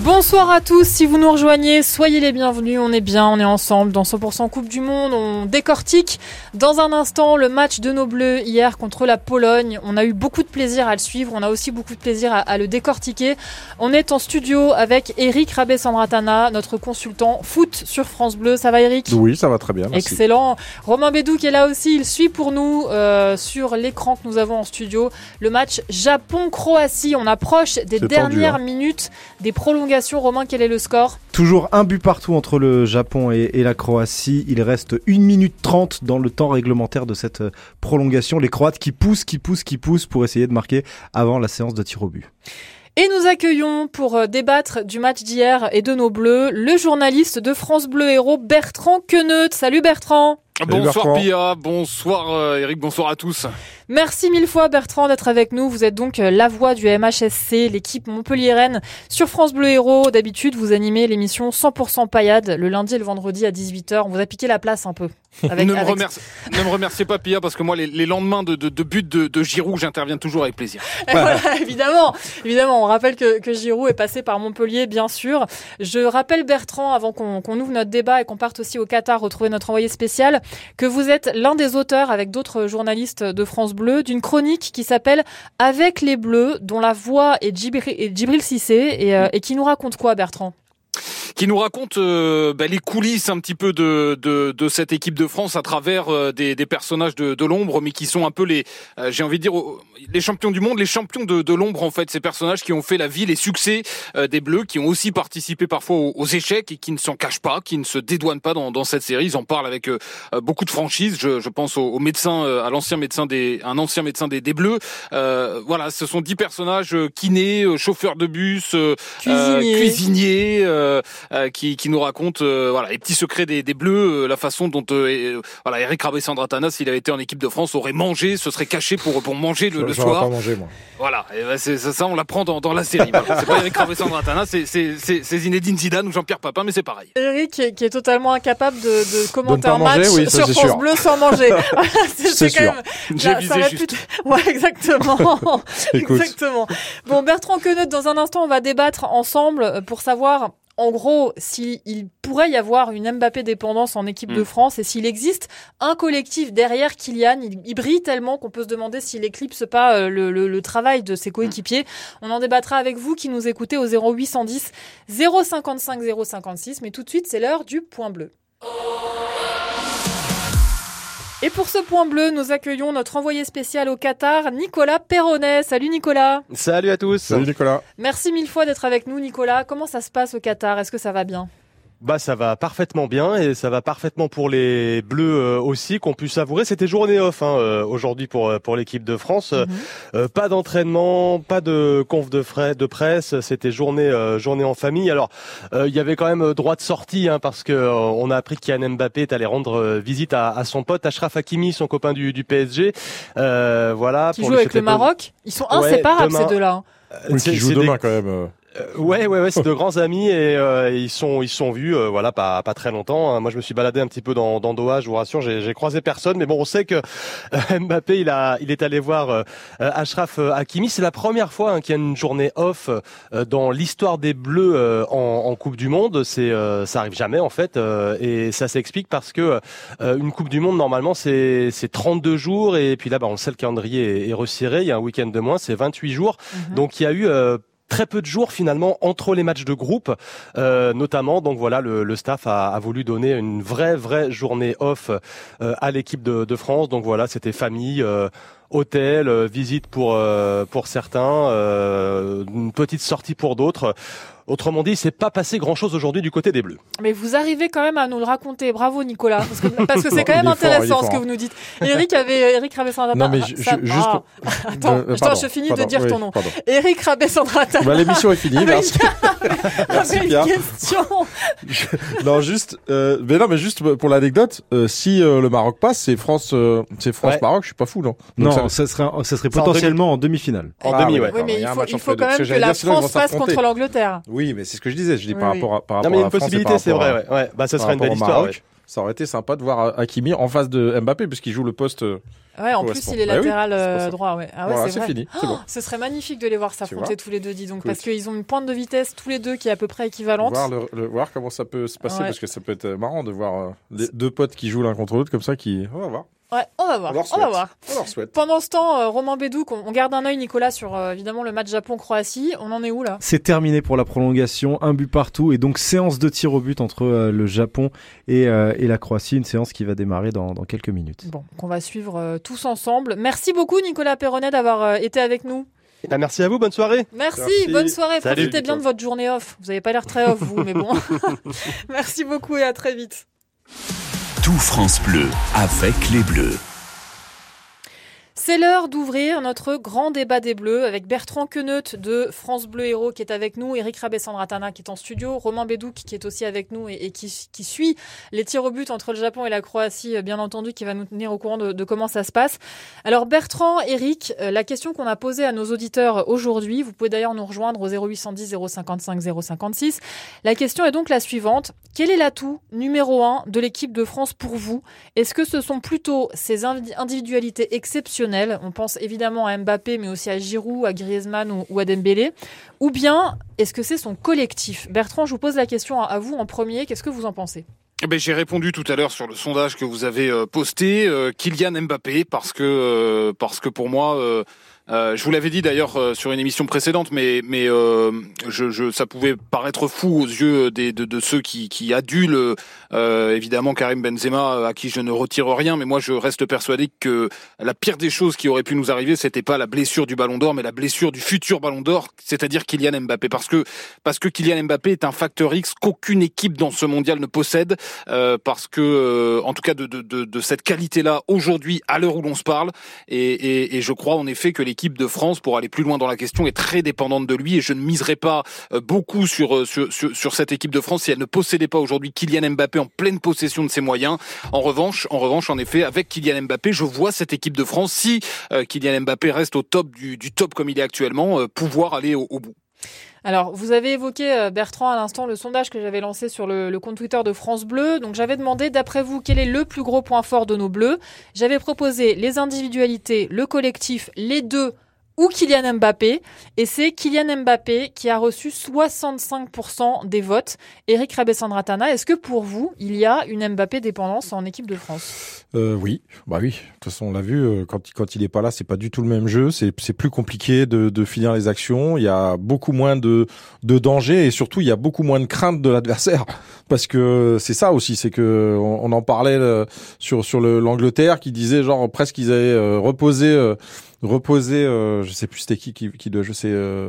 Bonsoir à tous, si vous nous rejoignez, soyez les bienvenus, on est bien, on est ensemble dans 100% Coupe du Monde, on décortique dans un instant le match de nos Bleus hier contre la Pologne, on a eu beaucoup de plaisir à le suivre, on a aussi beaucoup de plaisir à, à le décortiquer. On est en studio avec Eric Rabé-Sambratana, notre consultant foot sur France Bleu, ça va Eric? Oui, ça va très bien. Merci. Excellent. Romain Bédou qui est là aussi, il suit pour nous euh, sur l'écran que nous avons en studio le match Japon-Croatie. On approche des dernières tendu, minutes des prolongations. Romain, quel est le score? Toujours un but partout entre le Japon et, et la Croatie. Il reste 1 minute 30 dans le temps réglementaire de cette euh, prolongation. Les Croates qui poussent, qui poussent, qui poussent pour essayer de marquer avant la séance de tir au but. Et nous accueillons pour euh, débattre du match d'hier et de nos Bleus le journaliste de France Bleu Héros Bertrand Queneut. Salut Bertrand Bonsoir Bertrand. Pia, bonsoir euh, Eric, bonsoir à tous. Merci mille fois Bertrand d'être avec nous. Vous êtes donc euh, la voix du MHSC, l'équipe Montpelliéraine sur France Bleu Héros. D'habitude, vous animez l'émission 100% paillade le lundi et le vendredi à 18h. On vous a piqué la place un peu. (laughs) Avec, ne, me avec- remercie- ne me remerciez pas Pia parce que moi les, les lendemains de, de, de but de, de Giroud, j'interviens toujours avec plaisir. (laughs) Voilà, évidemment, évidemment, on rappelle que, que Giroud est passé par Montpellier, bien sûr. Je rappelle Bertrand, avant qu'on qu'on ouvre notre débat et qu'on parte aussi au Qatar retrouver notre envoyé spécial, que vous êtes l'un des auteurs avec d'autres journalistes de France Bleu d'une chronique qui s'appelle Avec les Bleus, dont la voix est Djibril Cissé et, euh, et qui nous raconte quoi Bertrand? Qui nous raconte euh, bah, les coulisses un petit peu de, de, de, cette équipe de France à travers euh, des, des, personnages de, de l'ombre, mais qui sont un peu les, euh, j'ai envie de dire, les champions du monde, les champions de, de l'ombre en fait, ces personnages qui ont fait la vie, les succès des Bleus, qui ont aussi participé parfois aux, échecs et qui ne s'en cachent pas, qui ne se dédouanent pas dans, dans cette série. Ils en parlent avec beaucoup de franchise. Je, je pense au, au médecin, à l'ancien médecin des, un ancien médecin des, des Bleus. voilà, ce sont dix personnages kinés, chauffeurs de bus, cuisiniers. cuisiniers euh, qui, qui, nous raconte euh, voilà les petits secrets des, des Bleus, euh, la façon dont voilà Eric Rabessandratana, s'il avait été en équipe de France, aurait mangé, se serait caché pour pour manger le, le soir. Pas mangé, moi. Voilà, et ben c'est ça, on l'apprend dans, dans la série. c'est pas Eric Rabessandratana, c'est c'est Zinedine Zidane ou Jean-Pierre Papin, mais c'est pareil. Eric qui est, qui est, totalement incapable de, de commenter un match oui, sur France sûr. Bleu sans manger. (laughs) c'est quand même. J'ai visé juste. Ouais, exactement. (laughs) exactement. Bon, Bertrand Queneut, dans un instant, on va débattre ensemble pour savoir en gros, s'il pourrait y avoir une Mbappé dépendance en équipe de mm. France et s'il existe un collectif derrière Kylian, il, brille tellement qu'on peut se demander s'il éclipse pas euh, le, travail de ses coéquipiers. On en débattra avec vous qui nous écoutez au 0810 055 056. Mais tout de suite, c'est l'heure du point bleu. Et pour ce point bleu, nous accueillons notre envoyé spécial au Qatar, Nicolas Perronnet. Salut Nicolas. Salut à tous. Salut Nicolas. Merci mille fois d'être avec nous Nicolas. Comment ça se passe au Qatar? Est-ce que ça va bien? Bah ça va parfaitement bien et ça va parfaitement pour les Bleus euh, aussi qu'on pu savourer. C'était journée off hein, euh, aujourd'hui pour euh, pour l'équipe de France. Mhm. pas d'entraînement, pas de conf de frais de presse. C'était journée journée en famille. Alors il y avait quand même droit de sortie hein, parce que on a appris qu'Yann Mbappé est allé rendre visite à, à, son pote Ashraf Hakimi, son copain du, du PSG. voilà. Qui joue avec le Maroc. Ils sont inséparables ces deux-là. Hein. qui jouent demain quand même. Euh, ouais, ouais, ouais, c'est de grands amis et euh, ils sont, ils sont vus, euh, voilà, pas, pas très longtemps. Hein. Moi, je me suis baladé un petit peu dans, dans Doha, je vous rassure, j'ai croisé personne, mais bon, on sait que (laughs) Mbappé, il a, il est allé voir Ashraf Hakimi. C'est la première fois hein, qu'il y a une journée off dans l'histoire des Bleus en, en, Coupe du Monde. C'est, ça arrive jamais en fait, et ça s'explique parce que une Coupe du Monde normalement c'est, c'est 32 jours et puis là, bah, on le sait, le calendrier est, est resserré. Il y a un week-end de moins, c'est 28 jours. Mhm. Donc il y a eu très peu de jours finalement entre les matchs de groupe, euh, notamment. Donc voilà, le, staff a, voulu donner une vraie vraie journée off euh, à l'équipe de, France. Donc voilà, c'était famille. Euh, hôtel, visite pour pour certains, une petite sortie pour d'autres. Autrement dit, c'est pas passé grand-chose aujourd'hui du côté des Bleus. Mais vous arrivez quand même à nous le raconter. Bravo Nicolas, parce que (laughs) c'est quand même intéressant ce que vous nous dites. Eric avait Eric Rabessandra. Non mais juste ah. (laughs) attends, attends, je finis de dire ton nom. Eric Rabessandra. Bah, l'émission est finie. Merci. (laughs) merci Pierre. question. non juste, euh, mais non mais juste pour l'anecdote, euh, si euh, le Maroc passe, c'est France, euh, c'est France Maroc. Je suis pas fou non? non, ça serait, ça serait potentiellement en demi-finale. En demi, ouais. Oui, mais il faut, il faut quand même que la France passe contre l'Angleterre. Oui, mais c'est ce que je disais. Je dis par rapport à par rapport Non, mais il y a une possibilité, c'est vrai. Ouais. ouais. Bah, ça serait une belle histoire. Ça aurait été sympa de voir Hakimi en face de Mbappé puisqu'il joue le poste. Euh, ouais, en plus il est bah latéral euh, droit. Ouais. Ah ouais, c'est fini. Oh, ce serait magnifique de les voir s'affronter tous les deux, dis donc, parce qu'ils ont une pointe de vitesse tous les deux qui est à peu près équivalente. Voir, le, voir comment ça peut se passer parce que ça peut être marrant de voir euh, les deux potes qui jouent l'un contre l'autre comme ça. Qui, on va voir. Ouais, on va voir. On, va voir. Pendant ce temps, euh, Romain Bédouc, on, garde un œil, Nicolas, sur euh, évidemment le match Japon-Croatie. On en est où là? C'est terminé pour la prolongation, un but partout et donc séance de tir au but entre euh, le Japon et, et, la Croatie, une séance qui va démarrer dans, dans quelques minutes. Bon, qu'on va suivre tous ensemble. Merci beaucoup, Nicolas Perronnet, d'avoir été avec nous. Eh ben, merci à vous, bonne soirée. Merci, bonne soirée. Profitez bien de votre journée off. Vous n'avez pas l'air très off, vous, mais bon. (laughs) (laughs) merci beaucoup et à très vite. Tout France Bleu avec les Bleus. C'est l'heure d'ouvrir notre grand débat des Bleus avec Bertrand Queneut de France Bleu Héros qui est avec nous, Eric Rabessandratana qui est en studio, Romain Bédouc qui est aussi avec nous et, qui, suit les tirs au but entre le Japon et la Croatie, euh, bien entendu, qui va nous tenir au courant de, comment ça se passe. Alors Bertrand, Eric, euh, la question qu'on a posée à nos auditeurs aujourd'hui, vous pouvez d'ailleurs nous rejoindre au 0810 055 056. La question est donc la suivante. Quel est l'atout numéro un de l'équipe de France pour vous? Est-ce que ce sont plutôt ces individualités exceptionnelles on pense évidemment à Mbappé, mais aussi à Giroud, à Griezmann ou, à Dembélé. Ou bien, est-ce que c'est son collectif? Bertrand, je vous pose la question à, vous en premier. Qu'est-ce que vous en pensez? Eh ben, j'ai répondu tout à l'heure sur le sondage que vous avez euh, posté, euh, Kylian Mbappé, parce que euh, parce que pour moi, euh, je vous l'avais dit d'ailleurs sur une émission précédente, mais mais ça pouvait paraître fou aux yeux de, de ceux qui, qui adulent euh, évidemment Karim Benzema, à qui je ne retire rien, mais moi je reste persuadé que la pire des choses qui aurait pu nous arriver, c'était pas la blessure du Ballon d'Or, mais la blessure du futur Ballon d'Or, c'est-à-dire Kylian Mbappé, parce que parce que Kylian Mbappé est un facteur X qu'aucune équipe dans ce mondial ne possède, euh, parce que euh, en tout cas de, de, de, de cette qualité-là aujourd'hui, à l'heure où l'on se parle, et, et, et je crois en effet que l'équipe de France, pour aller plus loin dans la question, est très dépendante de lui, et je ne miserai pas euh, beaucoup euh, sur, sur, sur cette équipe de France si elle ne possédait pas aujourd'hui Kylian Mbappé en pleine possession de ses moyens. En revanche, en revanche, en effet, avec Kylian Mbappé, je vois cette équipe de France, si euh, Kylian Mbappé reste au top du, top comme il est actuellement, euh, pouvoir aller au, bout. Alors, vous avez évoqué, euh, Bertrand, à l'instant, le sondage que j'avais lancé sur le compte Twitter de France Bleu. Donc, j'avais demandé, d'après vous, quel est le plus gros point fort de nos Bleus? J'avais proposé les individualités, le collectif, les deux ou Kylian Mbappé. Et c'est Kylian Mbappé qui a reçu 65% des votes. Eric Rabessandratana, est-ce que pour vous, il y a une Mbappé dépendance en équipe de France? Euh, oui, bah oui. De toute façon, on l'a vu. euh, Quand il- quand il est pas là, c'est pas du tout le même jeu. C'est plus compliqué de, de finir les actions. Il y a beaucoup moins de de danger et surtout il y a beaucoup moins de crainte de l'adversaire parce que c'est ça aussi. C'est que on, en parlait euh, sur sur le- l'Angleterre qui disait genre presque qu'ils avaient euh, reposé. Reposé euh, je sais plus c'était qui qui, qui doit je sais euh,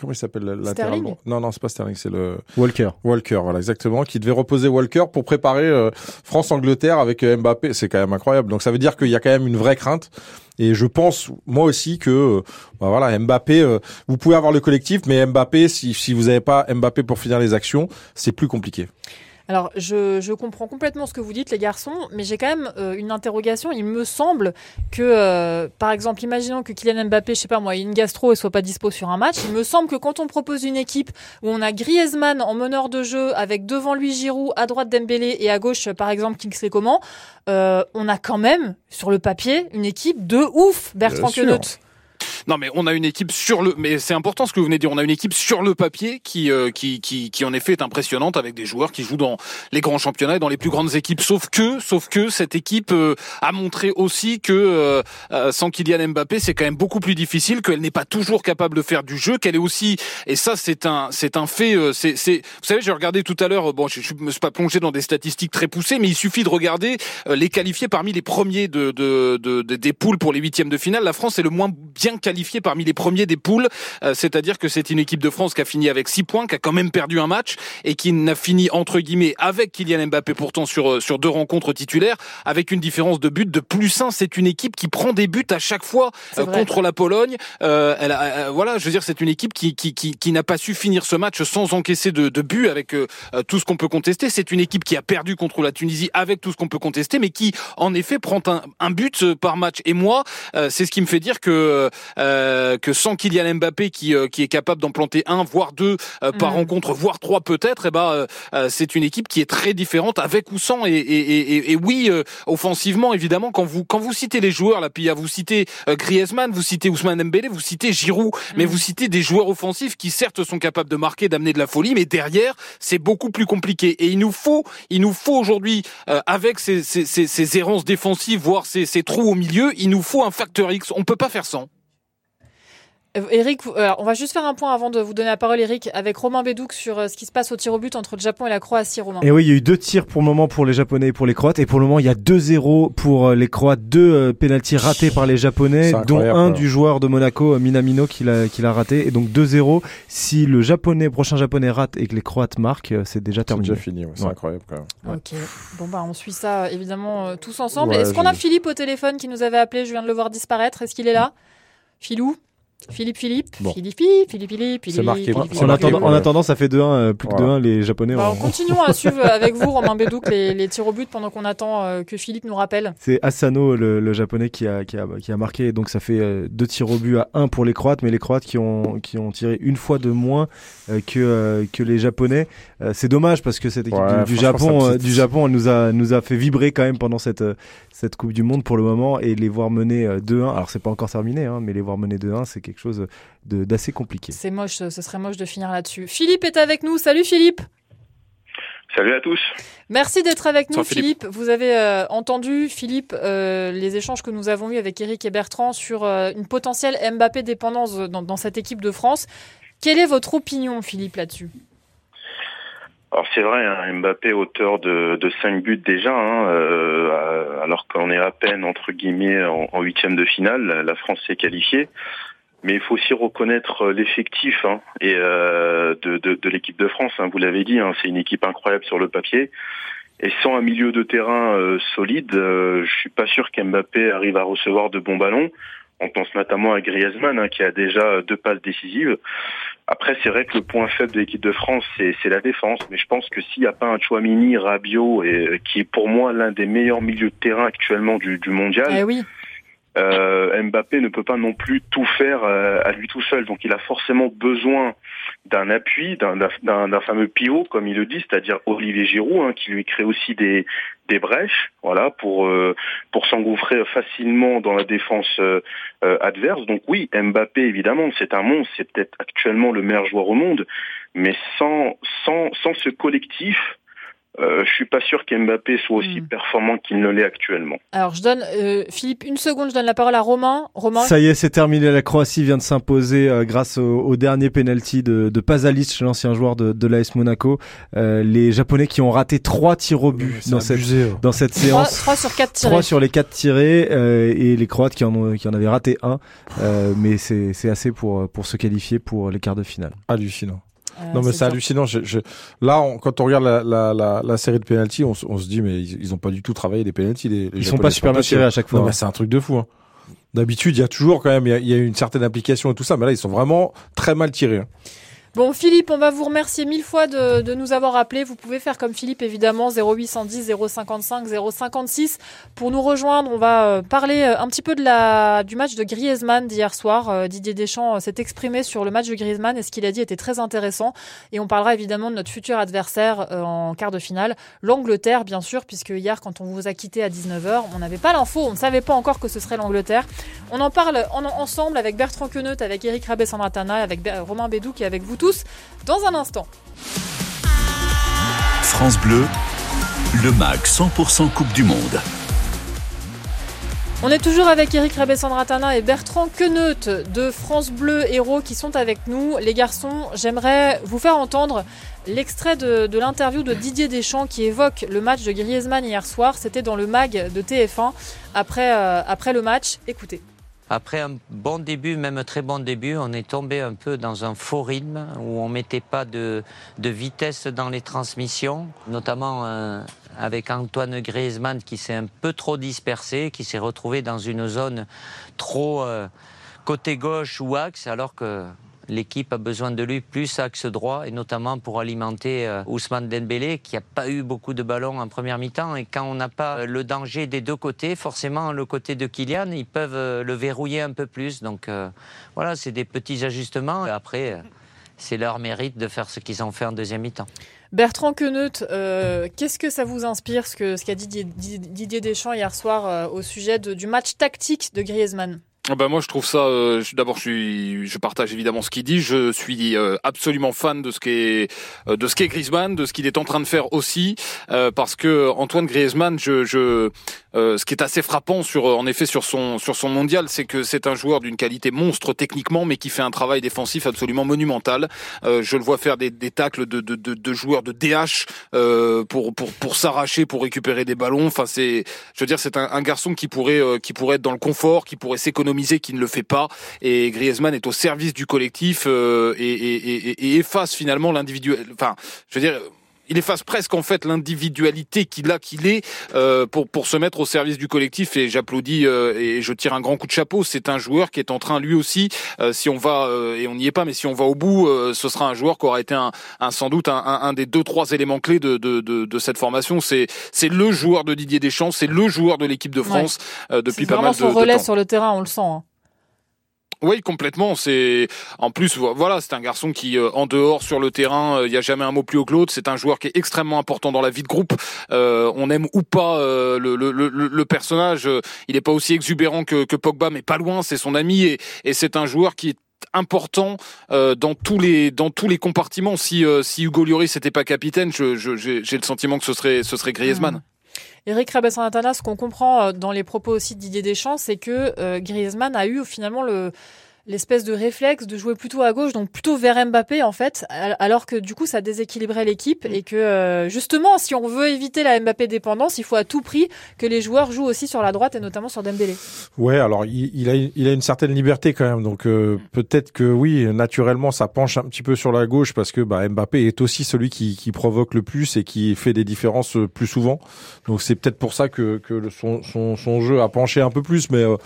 comment il s'appelle la- latéral Sterling droit non non c'est pas Sterling c'est le Walker. Walker, voilà exactement, qui devait reposer Walker pour préparer euh, France-Angleterre avec euh, Mbappé. C'est quand même incroyable. Donc ça veut dire qu'il y a quand même une vraie crainte. Et je pense, moi aussi, que euh, bah voilà, Mbappé, euh, vous pouvez avoir le collectif, mais Mbappé, si, si vous n'avez pas Mbappé pour finir les actions, c'est plus compliqué. Alors, je, je comprends complètement ce que vous dites, les garçons, mais j'ai quand même euh, une interrogation. Il me semble que, euh, par exemple, imaginons que Kylian Mbappé, je sais pas moi, ait une gastro et soit pas dispo sur un match. Il me semble que quand on propose une équipe où on a Griezmann en meneur de jeu, avec devant lui Giroud, à droite Dembélé et à gauche, par exemple, Kingsley Coman, euh, on a quand même, sur le papier, une équipe de ouf, Bertrand. Queneut. Non, mais on a une équipe sur le, mais c'est important ce que vous venez de dire. On a une équipe sur le papier qui, euh, qui, qui, qui en effet est impressionnante avec des joueurs qui jouent dans les grands championnats et dans les plus grandes équipes. Sauf que, sauf que cette équipe euh, a montré aussi que euh, euh, sans Kylian Mbappé, c'est quand même beaucoup plus difficile, qu'elle n'est pas toujours capable de faire du jeu, qu'elle est aussi, et ça c'est un, c'est un fait. euh, c'est, c'est, vous savez, j'ai regardé tout à l'heure. Bon, je, je me suis pas plongé dans des statistiques très poussées, mais il suffit de regarder euh, les qualifiés parmi les premiers de, de, de- des poules pour les huitièmes de finale. La France est le moins bien qualifiée parmi les premiers des poules, euh, c'est-à-dire que c'est une équipe de France qui a fini avec six points, qui a quand même perdu un match et qui n'a fini entre guillemets avec Kylian Mbappé pourtant sur euh, sur deux rencontres titulaires, avec une différence de but de plus un. C'est une équipe qui prend des buts à chaque fois euh, contre la Pologne. Euh, elle a, voilà, je veux dire, c'est une équipe qui qui qui, qui n'a pas su finir ce match sans encaisser de, de buts avec tout ce qu'on peut contester. C'est une équipe qui a perdu contre la Tunisie avec tout ce qu'on peut contester, mais qui en effet prend un, un but par match. Et moi, c'est ce qui me fait dire que euh, que sans Kylian Mbappé qui euh, qui est capable d'en planter un voire deux euh, par Mhm. rencontre, voire trois peut-être, et ben euh, euh, c'est une équipe qui est très différente avec ou sans. Et, et, et, et- oui, euh, offensivement évidemment, quand vous quand vous citez les joueurs, là, puis vous citez euh, Griezmann, vous citez Ousmane Dembélé, vous citez Giroud, mais Mhm. vous citez des joueurs offensifs qui certes sont capables de marquer, d'amener de la folie, mais derrière c'est beaucoup plus compliqué. Et il nous faut il nous faut aujourd'hui euh, avec ces, ces, ces, ces errances défensives, voire ces, ces trous au milieu, il nous faut un facteur X. On peut pas faire sans. Euh, Eric, alors, on va juste faire un point avant de vous donner la parole, Eric, avec Romain Bédouc sur euh, ce qui se passe au tir au but entre le Japon et la Croatie, Romain. Et oui, il y a eu deux tirs pour le moment pour les Japonais et pour les Croates. Et pour le moment, il y a 2-0 pour euh, les Croates. Deux pénaltys ratés par les Japonais, C'est dont un du joueur de Monaco, Minamino, qui l'a raté. Et donc 2-0. Si le Japonais, prochain Japonais rate et que les Croates marquent, c'est déjà C'est terminé. déjà fini. ouais, c'est Ouais. incroyable quand même. Ok. Bon bah on suit ça évidemment tous ensemble. Ouais, Est-ce qu'on a Philippe au téléphone qui nous avait appelé? Je viens de le voir disparaître. Est-ce qu'il est là? Philou? Philippe Philippe Bon. Philippe Philippe Philippe Philippe C'est marqué, Philippe, En, Philippe. marqué, attendant, en attendant, ça fait 2-1, euh, plus que Voilà. 2-1, les Japonais. Bah, ont- on (laughs) continuons à suivre avec vous Romain Bédouc les, les tirs au but pendant qu'on attend euh, que Philippe nous rappelle. C'est Asano, le, le japonais, qui a, qui, a, qui a marqué. Donc ça fait euh, deux tirs au but à un pour les Croates, mais les Croates qui ont, qui ont tiré une fois de moins euh, que, euh, que les Japonais. Euh, c'est dommage parce que cette équipe Ouais, du, du Japon, euh, du Japon, elle nous a, nous a fait vibrer quand même pendant cette, euh, cette Coupe du Monde pour le moment et les voir mener euh, 2-1. Alors c'est pas encore terminé, hein, mais les voir mener 2-1, c'est quelque chose de- d'assez compliqué. C'est moche, ce serait moche de finir là-dessus. Philippe est avec nous. Salut Philippe. Salut à tous. Merci d'être avec nous, Philippe. Vous avez euh, entendu, Philippe, euh, les échanges que nous avons eus avec Eric et Bertrand sur euh, une potentielle Mbappé dépendance dans, dans cette équipe de France. Quelle est votre opinion, Philippe, là-dessus? Alors c'est vrai, hein, Mbappé auteur de, de 5 buts déjà, hein, euh, alors qu'on est à peine entre guillemets en en huitième de finale, la France s'est qualifiée. Mais il faut aussi reconnaître euh, l'effectif hein, et euh, de, de, de l'équipe de France. hein, vous l'avez dit, hein, c'est une équipe incroyable sur le papier. Et sans un milieu de terrain euh, solide, euh, je suis pas sûr qu'Mbappé arrive à recevoir de bons ballons. On pense notamment à Griezmann hein, qui a déjà deux passes décisives. Après, c'est vrai que le point faible de l'équipe de France, c'est la défense. Mais je pense que s'il n'y a pas un Chouamini, Rabiot, et, qui est pour moi l'un des meilleurs milieux de terrain actuellement du, du mondial, Eh oui. Euh, Mbappé ne peut pas non plus tout faire euh, à lui tout seul. Donc il a forcément besoin d'un appui, d'un- fameux pivot, comme il le dit, c'est-à-dire Olivier Giroud, hein, qui lui crée aussi des, brèches, voilà, pour euh, pour s'engouffrer facilement dans la défense euh, adverse. Donc oui, Mbappé évidemment, c'est un monstre, c'est peut-être actuellement le meilleur joueur au monde, mais sans sans sans ce collectif. Euh, je suis pas sûr qu'Mbappé soit aussi performant qu'il ne l'est actuellement. Alors, je donne, euh, Philippe, une seconde, je donne la parole à Romain. Romain, Ça y est, c'est terminé. La Croatie vient de s'imposer euh, grâce au, au dernier penalty de, de Pasalic, l'ancien joueur de, de l'AS Monaco. Euh, les Japonais qui ont raté trois tirs au but dans cette, abusé, ouais. dans cette séance. trois sur quatre tirés. Trois sur les quatre tirés euh, et les Croates qui en, ont, qui en avaient raté un. Euh, mais c'est c'est assez pour, pour se qualifier pour les quarts de finale. Hallucinant. Euh, non mais c'est hallucinant. Je, je- Là, on- quand on regarde la, la, la, la série de penalty, on, on se dit mais ils, ils ont pas du tout travaillé les penalty. Les, les Ils sont pas super tirés à chaque fois, Non, hein. mais c'est un truc de fou. hein. D'habitude, il y a toujours quand même, il y y a une certaine application et tout ça, mais là, ils sont vraiment très mal tirés. hein. Bon, Philippe, on va vous remercier mille fois de, nous avoir appelés. Vous pouvez faire comme Philippe, évidemment, 0810 055 056 pour nous rejoindre. On va euh, parler euh, un petit peu de la, du match de Griezmann d'hier soir. Euh, Didier Deschamps s'est exprimé sur le match de Griezmann et ce qu'il a dit était très intéressant. Et on parlera évidemment de notre futur adversaire en quart de finale, l'Angleterre, bien sûr, puisque hier, quand on vous a quitté à 19h, on n'avait pas l'info, on ne savait pas encore que ce serait l'Angleterre. On en parle en- ensemble avec Bertrand Queneut, avec Eric Rabé-Sandratana, avec Romain Bédou qui est avec vous tous dans un instant. France Bleu, le MAG 100% Coupe du Monde. On est toujours avec Eric Rabé-Sandratana et Bertrand Queneut de France Bleu Héros qui sont avec nous. Les garçons, j'aimerais vous faire entendre l'extrait de, de l'interview de Didier Deschamps qui évoque le match de Griezmann hier soir. C'était dans le mag de TF1 après, euh, après le match. Écoutez. Après un bon début, même un très bon début, on est tombé un peu dans un faux rythme où on mettait pas de, de vitesse dans les transmissions, notamment euh, avec Antoine Griezmann qui s'est un peu trop dispersé, qui s'est retrouvé dans une zone trop euh, côté gauche ou axe, alors que l'équipe a besoin de lui plus axe droit et notamment pour alimenter euh, Ousmane Dembélé qui n'a pas eu beaucoup de ballons en première mi-temps et quand on n'a pas euh, le danger des deux côtés, forcément le côté de Kylian, ils peuvent euh, le verrouiller un peu plus. Donc voilà, c'est des petits ajustements. Après, c'est leur mérite de faire ce qu'ils ont fait en deuxième mi-temps. Bertrand Queneut, qu'est-ce que ça vous inspire ce que ce qu'a dit Didier, Deschamps hier soir au sujet du match tactique de Griezmann? Bah moi je trouve ça. euh, D'abord je suis, je partage évidemment ce qu'il dit. Je suis euh, absolument fan de ce qu'est euh, de ce qu'est Griezmann, de ce qu'il est en train de faire aussi, euh, parce que Antoine Griezmann, je, je euh, ce qui est assez frappant sur, en effet, sur son sur son mondial, c'est que c'est un joueur d'une qualité monstre techniquement, mais qui fait un travail défensif absolument monumental. Euh, je le vois faire des, des tacles de, de, de, de joueurs de DH euh, pour pour pour s'arracher, pour récupérer des ballons. Enfin c'est, je veux dire, c'est un, un garçon qui pourrait euh, qui pourrait être dans le confort, qui pourrait s'économiser, qui ne le fait pas. Et Griezmann est au service du collectif euh, et, et, et, et efface finalement l'individuel. Enfin, je veux dire il efface presque en fait l'individualité qu'il a, qu'il est, euh, pour pour se mettre au service du collectif. Et j'applaudis euh, et je tire un grand coup de chapeau. C'est un joueur qui est en train lui aussi, euh, si on va euh, et on n'y est pas, mais si on va au bout, euh, ce sera un joueur qui aura été un, un sans doute un, un, un des deux trois éléments clés de de, de, de cette formation. C'est c'est le joueur de Didier Deschamps, c'est le joueur de l'équipe de France euh, depuis pas mal de, son de relais temps. sur le terrain, on le sent. hein. Oui, complètement. C'est en plus voilà, c'est un garçon qui euh, en dehors sur le terrain, euh, il y a jamais un mot plus haut que l'autre. C'est un joueur qui est extrêmement important dans la vie de groupe. Euh, on aime ou pas euh, le, le, le, le personnage, euh, il est pas aussi exubérant que, que Pogba, mais pas loin. C'est son ami et, et c'est un joueur qui est important euh, dans tous les dans tous les compartiments. Si euh, si Hugo Lloris n'était pas capitaine, je, je, j'ai j'ai le sentiment que ce serait ce serait Griezmann. Eric Rabessantana, ce qu'on comprend euh, dans les propos aussi de Didier Deschamps, c'est que euh, Griezmann a eu finalement le l'espèce de réflexe de jouer plutôt à gauche, donc plutôt vers Mbappé en fait, al- alors que du coup ça déséquilibrait l'équipe et que euh, justement si on veut éviter la Mbappé dépendance, il faut à tout prix que les joueurs jouent aussi sur la droite et notamment sur Dembélé. Ouais, alors il, il a il a une certaine liberté quand même, donc euh, peut-être que oui, naturellement ça penche un petit peu sur la gauche parce que bah, Mbappé est aussi celui qui, qui provoque le plus et qui fait des différences euh, plus souvent. Donc c'est peut-être pour ça que que son, son son jeu a penché un peu plus, mais euh,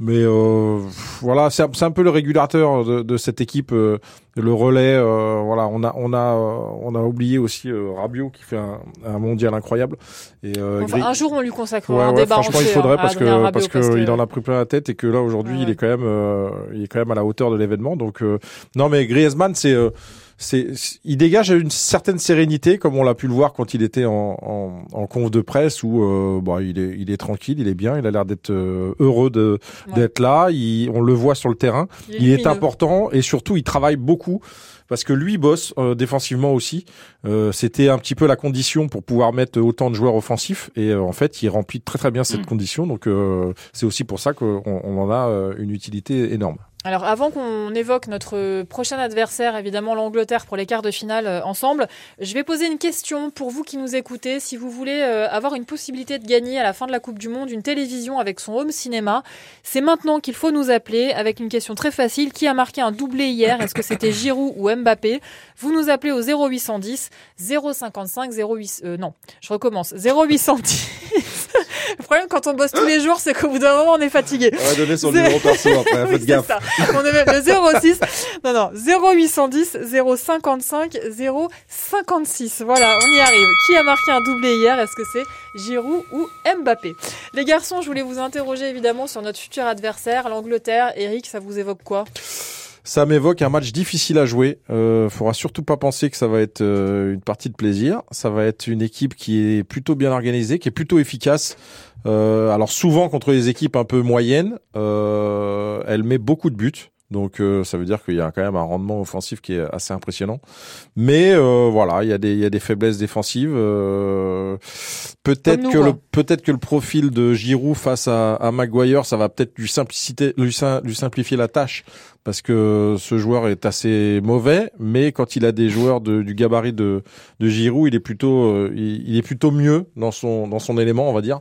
mais euh, voilà, c'est un, peu le régulateur de, de cette équipe, euh, le relais. euh, voilà, on a on a euh, on a oublié aussi euh, Rabiot qui fait un, un mondial incroyable. Et euh, Enfin, un jour on lui consacrera Ouais, un ouais, débat franchement, il faudrait parce que Rabiot, parce que parce que- il en a pris plein la tête et que là aujourd'hui il est quand même euh, il est quand même à la hauteur de l'événement. Donc euh, non mais Griezmann c'est euh, c'est il dégage une certaine sérénité comme on l'a pu le voir quand il était en en, en conf de presse où euh, bah, il est il est tranquille, il est bien, il a l'air d'être euh, heureux de d'être là. Il, on le voit sur le terrain. Il est Il est lumineux. important et surtout il travaille beaucoup parce que lui bosse euh, défensivement aussi. Euh, C'était un petit peu la condition pour pouvoir mettre autant de joueurs offensifs et euh, en fait il remplit très très bien cette Mm. condition. Donc euh, c'est aussi pour ça qu'on on en a euh, une utilité énorme. Alors avant qu'on évoque notre prochain adversaire, évidemment l'Angleterre pour les quarts de finale euh, ensemble, je vais poser une question pour vous qui nous écoutez. Si vous voulez euh, avoir une possibilité de gagner à la fin de la Coupe du Monde une télévision avec son home cinéma, c'est maintenant qu'il faut nous appeler avec une question très facile. Qui a marqué un doublé hier Est-ce que c'était Giroud ou Mbappé? Vous nous appelez au 0810 055 08... euh, non, je recommence. 0810... Le problème quand on bosse tous les jours, c'est qu'au bout d'un moment, on est fatigué. On va donner son numéro perso après, (laughs) Oui, faites gaffe. ça. On est même le 06. Non, non, 0810 055 056. Voilà, on y arrive. Qui a marqué un doublé hier? Est-ce que c'est Giroud ou Mbappé? Les garçons, je voulais vous interroger évidemment sur notre futur adversaire, l'Angleterre. Eric, ça vous évoque quoi? Ça m'évoque un match difficile à jouer. Euh, faudra surtout pas penser que ça va être euh, une partie de plaisir. Ça va être une équipe qui est plutôt bien organisée, qui est plutôt efficace. Euh, alors souvent contre les équipes un peu moyennes, euh, elle met beaucoup de buts. Donc euh, ça veut dire qu'il y a quand même un rendement offensif qui est assez impressionnant. Mais euh, voilà, il y a des il y a des faiblesses défensives. Euh, peut-être que le peut-être que le profil de Giroud face à, à Maguire, ça va peut-être lui simplifier la tâche parce que ce joueur est assez mauvais, mais quand il a des joueurs de, du gabarit de, de Giroud, il est plutôt, euh, il, il est plutôt mieux dans son, dans son élément, on va dire.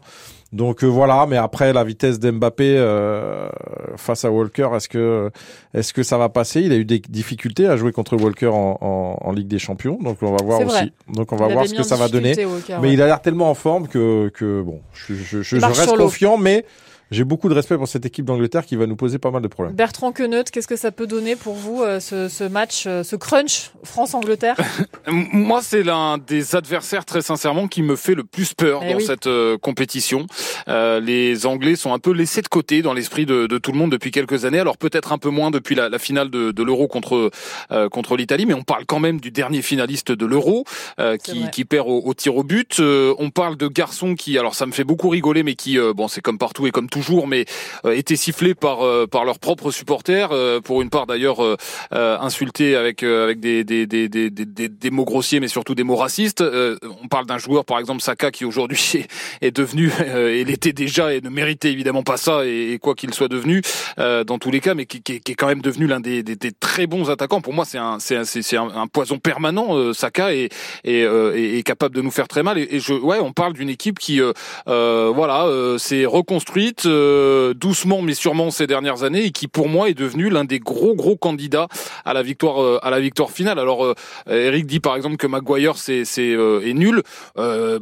Donc euh, voilà, mais après la vitesse d'Mbappé euh, face à Walker, est-ce que, est-ce que ça va passer? Il a eu des difficultés à jouer contre Walker en, en, en Ligue des Champions, donc on va voir aussi. vrai. Donc on va Il voir ce que ça va donner. Walker, mais ouais. il a l'air tellement en forme que, que bon, je, je, je, Il je marche reste confiant, mais j'ai beaucoup de respect pour cette équipe d'Angleterre qui va nous poser pas mal de problèmes. Bertrand Queneut, qu'est-ce que ça peut donner pour vous euh, ce, ce match, euh, ce crunch France-Angleterre (laughs) Moi, c'est l'un des adversaires, très sincèrement, qui me fait le plus peur Eh dans oui. cette euh, compétition. Euh, les Anglais sont un peu laissés de côté dans l'esprit de, de tout le monde depuis quelques années. Alors peut-être un peu moins depuis la, la finale de, de l'Euro contre euh, contre l'Italie, mais on parle quand même du dernier finaliste de l'Euro euh, qui, perd au, au tir au but. Euh, on parle de garçons qui, alors ça me fait beaucoup rigoler, mais qui, euh, bon, c'est comme partout et comme toujours, mais euh, étaient sifflés par euh, par leurs propres supporters. euh, pour une part d'ailleurs insultés avec avec des des, des, des, des, mots grossiers, mais surtout des mots racistes. On parle d'un joueur, par exemple Saka, qui aujourd'hui (laughs) est, devenu, euh, il était déjà et ne méritait évidemment pas ça, et, et quoi qu'il soit devenu, dans tous les cas, mais qui, qui, qui est quand même devenu l'un des, très bons attaquants. Pour moi, c'est un c'est un, un, poison permanent. Saka et et, et capable de nous faire très mal. Et, et je ouais, on parle d'une équipe qui euh, voilà euh, s'est reconstruite euh, doucement mais sûrement ces dernières années et qui pour moi est devenu l'un des gros gros candidats à la victoire euh, à la victoire finale. Alors euh, Eric dit par exemple que Maguire c'est c'est euh, est nul. Euh,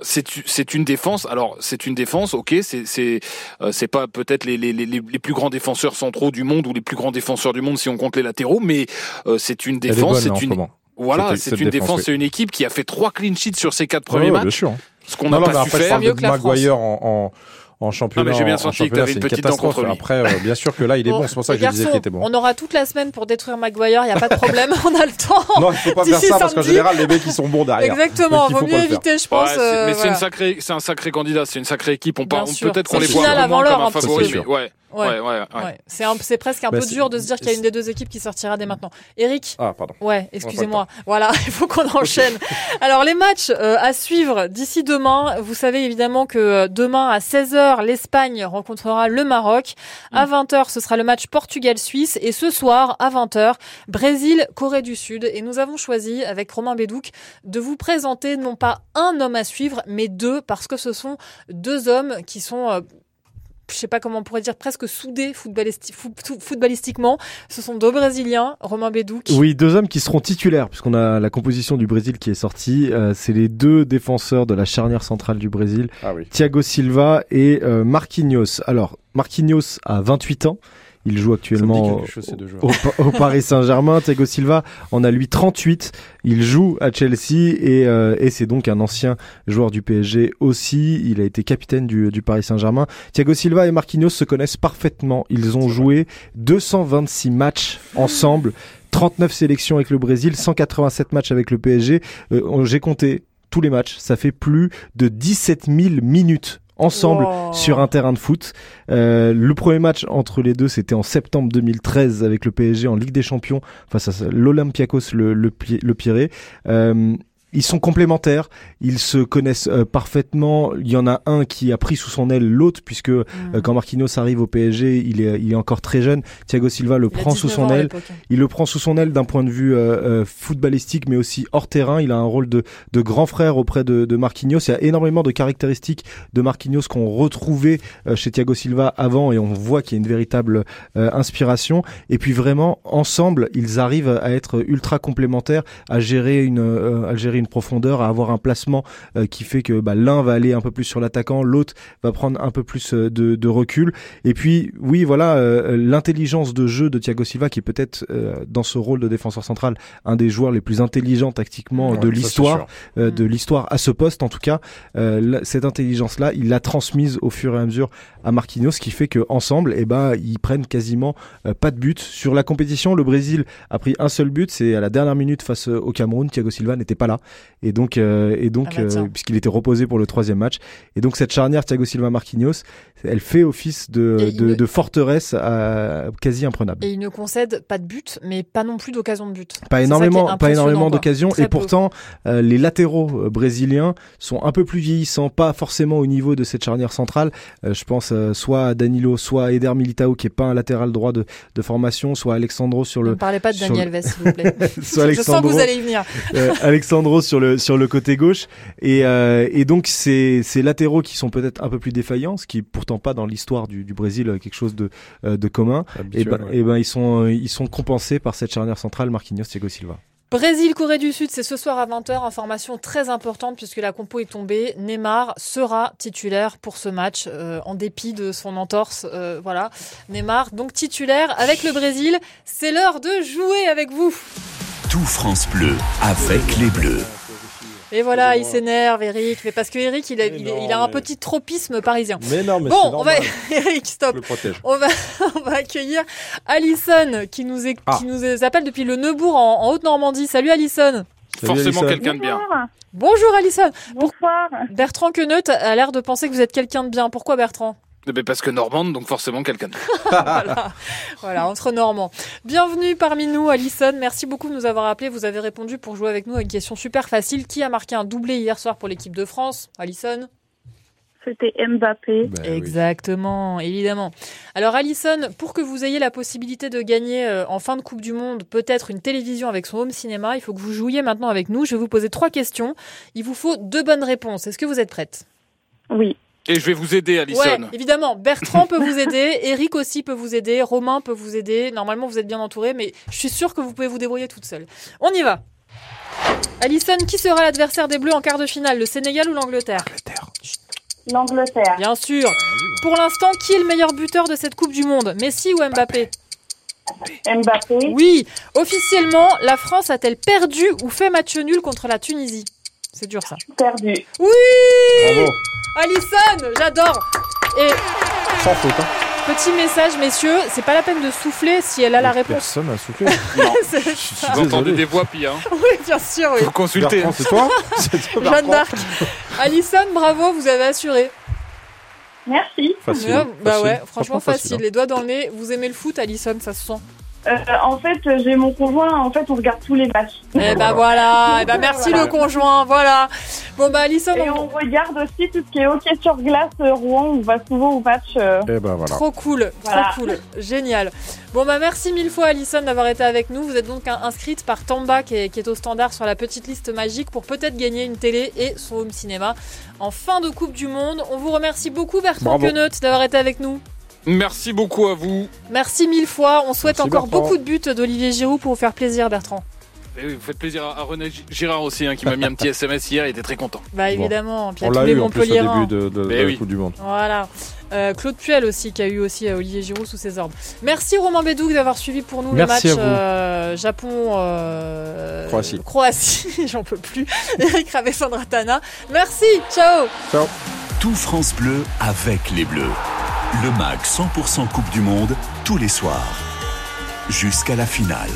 c'est c'est une défense. Alors c'est une défense, ok. C'est c'est euh, c'est pas peut-être les, les les les plus grands défenseurs centraux du monde ou les plus grands défenseurs du monde si on compte les latéraux, mais euh, c'est une défense. C'est ce une voilà, c'est une défense, défense, oui. c'est une équipe qui a fait trois clean sheets sur ses quatre premiers ouais, matchs. bien sûr. Ce qu'on n'a non, pas mais su après, je faire. parle de Maguire en, en, en championnat. Ah, mais j'ai bien en- en senti que t'avais c'est une petite dent catastrophe. contre lui. Après, euh, bien sûr que là, il est bon. C'est pour ça que je disais qu'il était bon. On aura toute la semaine pour détruire Maguire, il n'y a pas de problème, (laughs) on a le temps. Non, il faut pas faire ça parce qu'en général, les mecs, ils sont bons derrière. Exactement, Donc, il faut mieux éviter, je pense. Ouais, euh, mais c'est voilà. une sacrée, c'est un sacré candidat, c'est une sacrée équipe. On, sûr. peut-être qu'on les le voit avant l'heure, comme un petit favori, ouais. Ouais, Ouais, ouais, ouais. Ouais. C'est un- c'est presque un Bah, peu c'est- dur de se dire qu'il y a une des deux équipes qui sortira dès maintenant. Eric Ah, pardon. Ouais, excusez-moi. Voilà, (laughs) il faut qu'on enchaîne. Alors les matchs euh, à suivre d'ici demain. Vous savez évidemment que euh, demain à 16h, l'Espagne rencontrera le Maroc. À 20h, ce sera le match Portugal-Suisse. Et ce soir, à 20h, Brésil-Corée du Sud. Et nous avons choisi, avec Romain Bédouc, de vous présenter non pas un homme à suivre, mais deux, parce que ce sont deux hommes qui sont... euh, je sais pas comment on pourrait dire, presque soudés footballisti- footballistiquement. Ce sont deux Brésiliens, Romain Bédouc. Oui, deux hommes qui seront titulaires, puisqu'on a la composition du Brésil qui est sortie. Euh, c'est les deux défenseurs de la charnière centrale du Brésil, Ah oui. Thiago Silva et euh, Marquinhos. Alors, Marquinhos a 28 ans. Il joue actuellement chose, au, Pa- au Paris Saint-Germain. Thiago Silva en a lui 38. Il joue à Chelsea et, euh, et c'est donc un ancien joueur du PSG aussi. Il a été capitaine du, du Paris Saint-Germain. Thiago Silva et Marquinhos se connaissent parfaitement. Ils ont joué 226 matchs ensemble. 39 sélections avec le Brésil, 187 matchs avec le PSG. Euh, J'ai compté tous les matchs. Ça fait plus de 17 000 minutes ensemble Wow. sur un terrain de foot. Euh, le premier match entre les deux, c'était en septembre 2013 avec le PSG en Ligue des Champions face à l'Olympiakos le, le, le Pirée. Euh, ils sont complémentaires, ils se connaissent euh, parfaitement. Il y en a un qui a pris sous son aile l'autre, puisque euh, quand Marquinhos arrive au PSG, il est, il est encore très jeune. Thiago Silva le Il prend sous 19 son aile. Il le prend sous son aile d'un point de vue euh, euh, footballistique, mais aussi hors terrain. Il a un rôle de, de grand frère auprès de, de Marquinhos. Il y a énormément de caractéristiques de Marquinhos qu'on retrouvait chez Thiago Silva avant, et on voit qu'il y a une véritable euh, inspiration. Et puis vraiment, ensemble, ils arrivent à être ultra complémentaires, à gérer une, euh, à gérer une profondeur, à avoir un placement euh, qui fait que bah, l'un va aller un peu plus sur l'attaquant, l'autre va prendre un peu plus euh, de, de recul. Et puis, oui, voilà, euh, l'intelligence de jeu de Thiago Silva, qui est peut-être euh, dans ce rôle de défenseur central un des joueurs les plus intelligents tactiquement Ouais, de l'histoire, euh, de l'histoire à ce poste en tout cas. Euh, là, cette intelligence-là, il l'a transmise au fur et à mesure à Marquinhos, ce qui fait que ensemble, eh ben, ils prennent quasiment euh, pas de but sur la compétition. Le Brésil a pris un seul but, c'est à la dernière minute face au Cameroun. Thiago Silva n'était pas là, et donc, euh, et donc, Ah bah euh, puisqu'il était reposé pour le troisième match, et donc cette charnière Thiago Silva Marquinhos, elle fait office de, de, ne- de forteresse quasi imprenable. Et il ne concède pas de but, mais pas non plus d'occasion de but. Pas énormément, pas énormément d'occasions. Et pourtant, euh, les latéraux brésiliens sont un peu plus vieillissants, pas forcément au niveau de cette charnière centrale. Je pense soit à Danilo, soit à Eder Militao, qui est pas un latéral droit de, de formation, soit Alexandro sur Ne le. me parlez pas de Daniel le- Alves, s'il vous plaît. (laughs) soit Je sens que Alexandro, vous allez y venir. euh, Sur le sur le côté gauche et euh, et donc ces ces latéraux qui sont peut-être un peu plus défaillants, ce qui est pourtant pas dans l'histoire du, du Brésil euh, quelque chose de euh, de commun. Et Habituel, ben ouais. et ben ils sont ils sont compensés par cette charnière centrale Marquinhos Thiago Silva. Brésil, Corée du Sud, c'est ce soir à 20h. Information très importante puisque la compo est tombée. Neymar sera titulaire pour ce match euh, en dépit de son entorse. euh, voilà, Neymar donc titulaire avec le Brésil. C'est l'heure de jouer avec vous. Tout France Bleu avec les Bleus. Et voilà, il s'énerve, Eric. Mais parce que Eric, il a, il, non, il a un mais- petit tropisme parisien. Mais non, mais bon, on va. (laughs) Eric, stop. Je le protège. On va, (laughs) on va accueillir Alison qui nous, est- Ah. qui nous appelle depuis le Neubourg en, en Haute-Normandie. Salut Alison. Forcément quelqu'un de bien. Bonjour Alison. Bonsoir. Bertrand Queneut a l'air de penser que vous êtes quelqu'un de bien. Pourquoi Bertrand? Eh ben, parce que Normande, donc forcément quelqu'un (laughs) voilà. voilà, entre Normands. Bienvenue parmi nous, Alison. Merci beaucoup de nous avoir appelés. Vous avez répondu pour jouer avec nous à une question super facile. Qui a marqué un doublé hier soir pour l'équipe de France? Alison? C'était Mbappé. Ben oui. Exactement, évidemment. Alors Alison, pour que vous ayez la possibilité de gagner euh, en fin de Coupe du Monde peut-être une télévision avec son home cinéma, il faut que vous jouiez maintenant avec nous. Je vais vous poser trois questions. Il vous faut deux bonnes réponses. Est-ce que vous êtes prête? Oui. Et je vais vous aider, Alison. Ouais, évidemment. Bertrand peut vous aider, (laughs) Eric aussi peut vous aider, Romain peut vous aider. Normalement, vous êtes bien entouré, mais je suis sûre que vous pouvez vous débrouiller toute seule. On y va. Alison, qui sera l'adversaire des Bleus en quart de finale, le Sénégal ou l'Angleterre? L'Angleterre. Bien sûr. Pour l'instant, qui est le meilleur buteur de cette Coupe du Monde? Messi ou Mbappé Mbappé. Oui. Officiellement, la France a-t-elle perdu ou fait match nul contre la Tunisie? C'est dur ça. Perdu. Oui Bravo. Alison, j'adore. Et Sans faute. Hein. petit message, messieurs, c'est pas la peine de souffler si elle a la réponse. Personne n'a soufflé. (laughs) Non. Je ça. Vous entendez désolé. des voix pires. Hein. (laughs) Oui, bien sûr, oui. Vous consultez. Bertrand, c'est toi (laughs) C'est toi, Jeanne d'Arc. Alison, bravo, vous avez assuré. Merci. Facile. Ouais, bah facile. ouais, franchement, facile. hein. Les doigts dans le nez. Vous aimez le foot, Alison, ça se sent. Euh, en fait, j'ai mon conjoint, en fait, on regarde tous les matchs. Eh bah voilà, (laughs) eh bah merci Voilà. le conjoint, voilà. Bon bah Alison, Et on- on regarde aussi tout ce qui est hockey sur glace euh, Rouen, on va souvent au match. euh. Eh ben voilà. Trop cool, Voilà. trop cool, génial. Bon bah merci mille fois Alison d'avoir été avec nous. Vous êtes donc inscrite par Tamba qui est, qui est au standard sur la petite liste magique pour peut-être gagner une télé et son home cinéma en fin de Coupe du Monde. On vous remercie beaucoup Bertrand. Queneut d'avoir été avec nous. Merci beaucoup à vous. Merci mille fois. On souhaite Merci, encore Bertrand. beaucoup de buts d'Olivier Giroud pour vous faire plaisir Bertrand. Et oui, vous faites plaisir à René Gi- Girard aussi, hein, qui m'a mis un petit (laughs) SMS hier, il était très content. Bah évidemment, puis à On tous l'a les eu en plus au début de, de- de Mais la. Coupe du Monde. Voilà. Euh, Claude Puel aussi, qui a eu aussi euh, Olivier Giroud sous ses ordres. Merci Romain Bédouc d'avoir suivi pour nous Merci le match euh, Japon euh, Croatie. Croatie, (laughs) j'en peux plus. (laughs) Eric Ravessandratana. Merci, ciao. Ciao. Tout France Bleu avec les Bleus. Le MAC 100% Coupe du Monde tous les soirs. Jusqu'à la finale.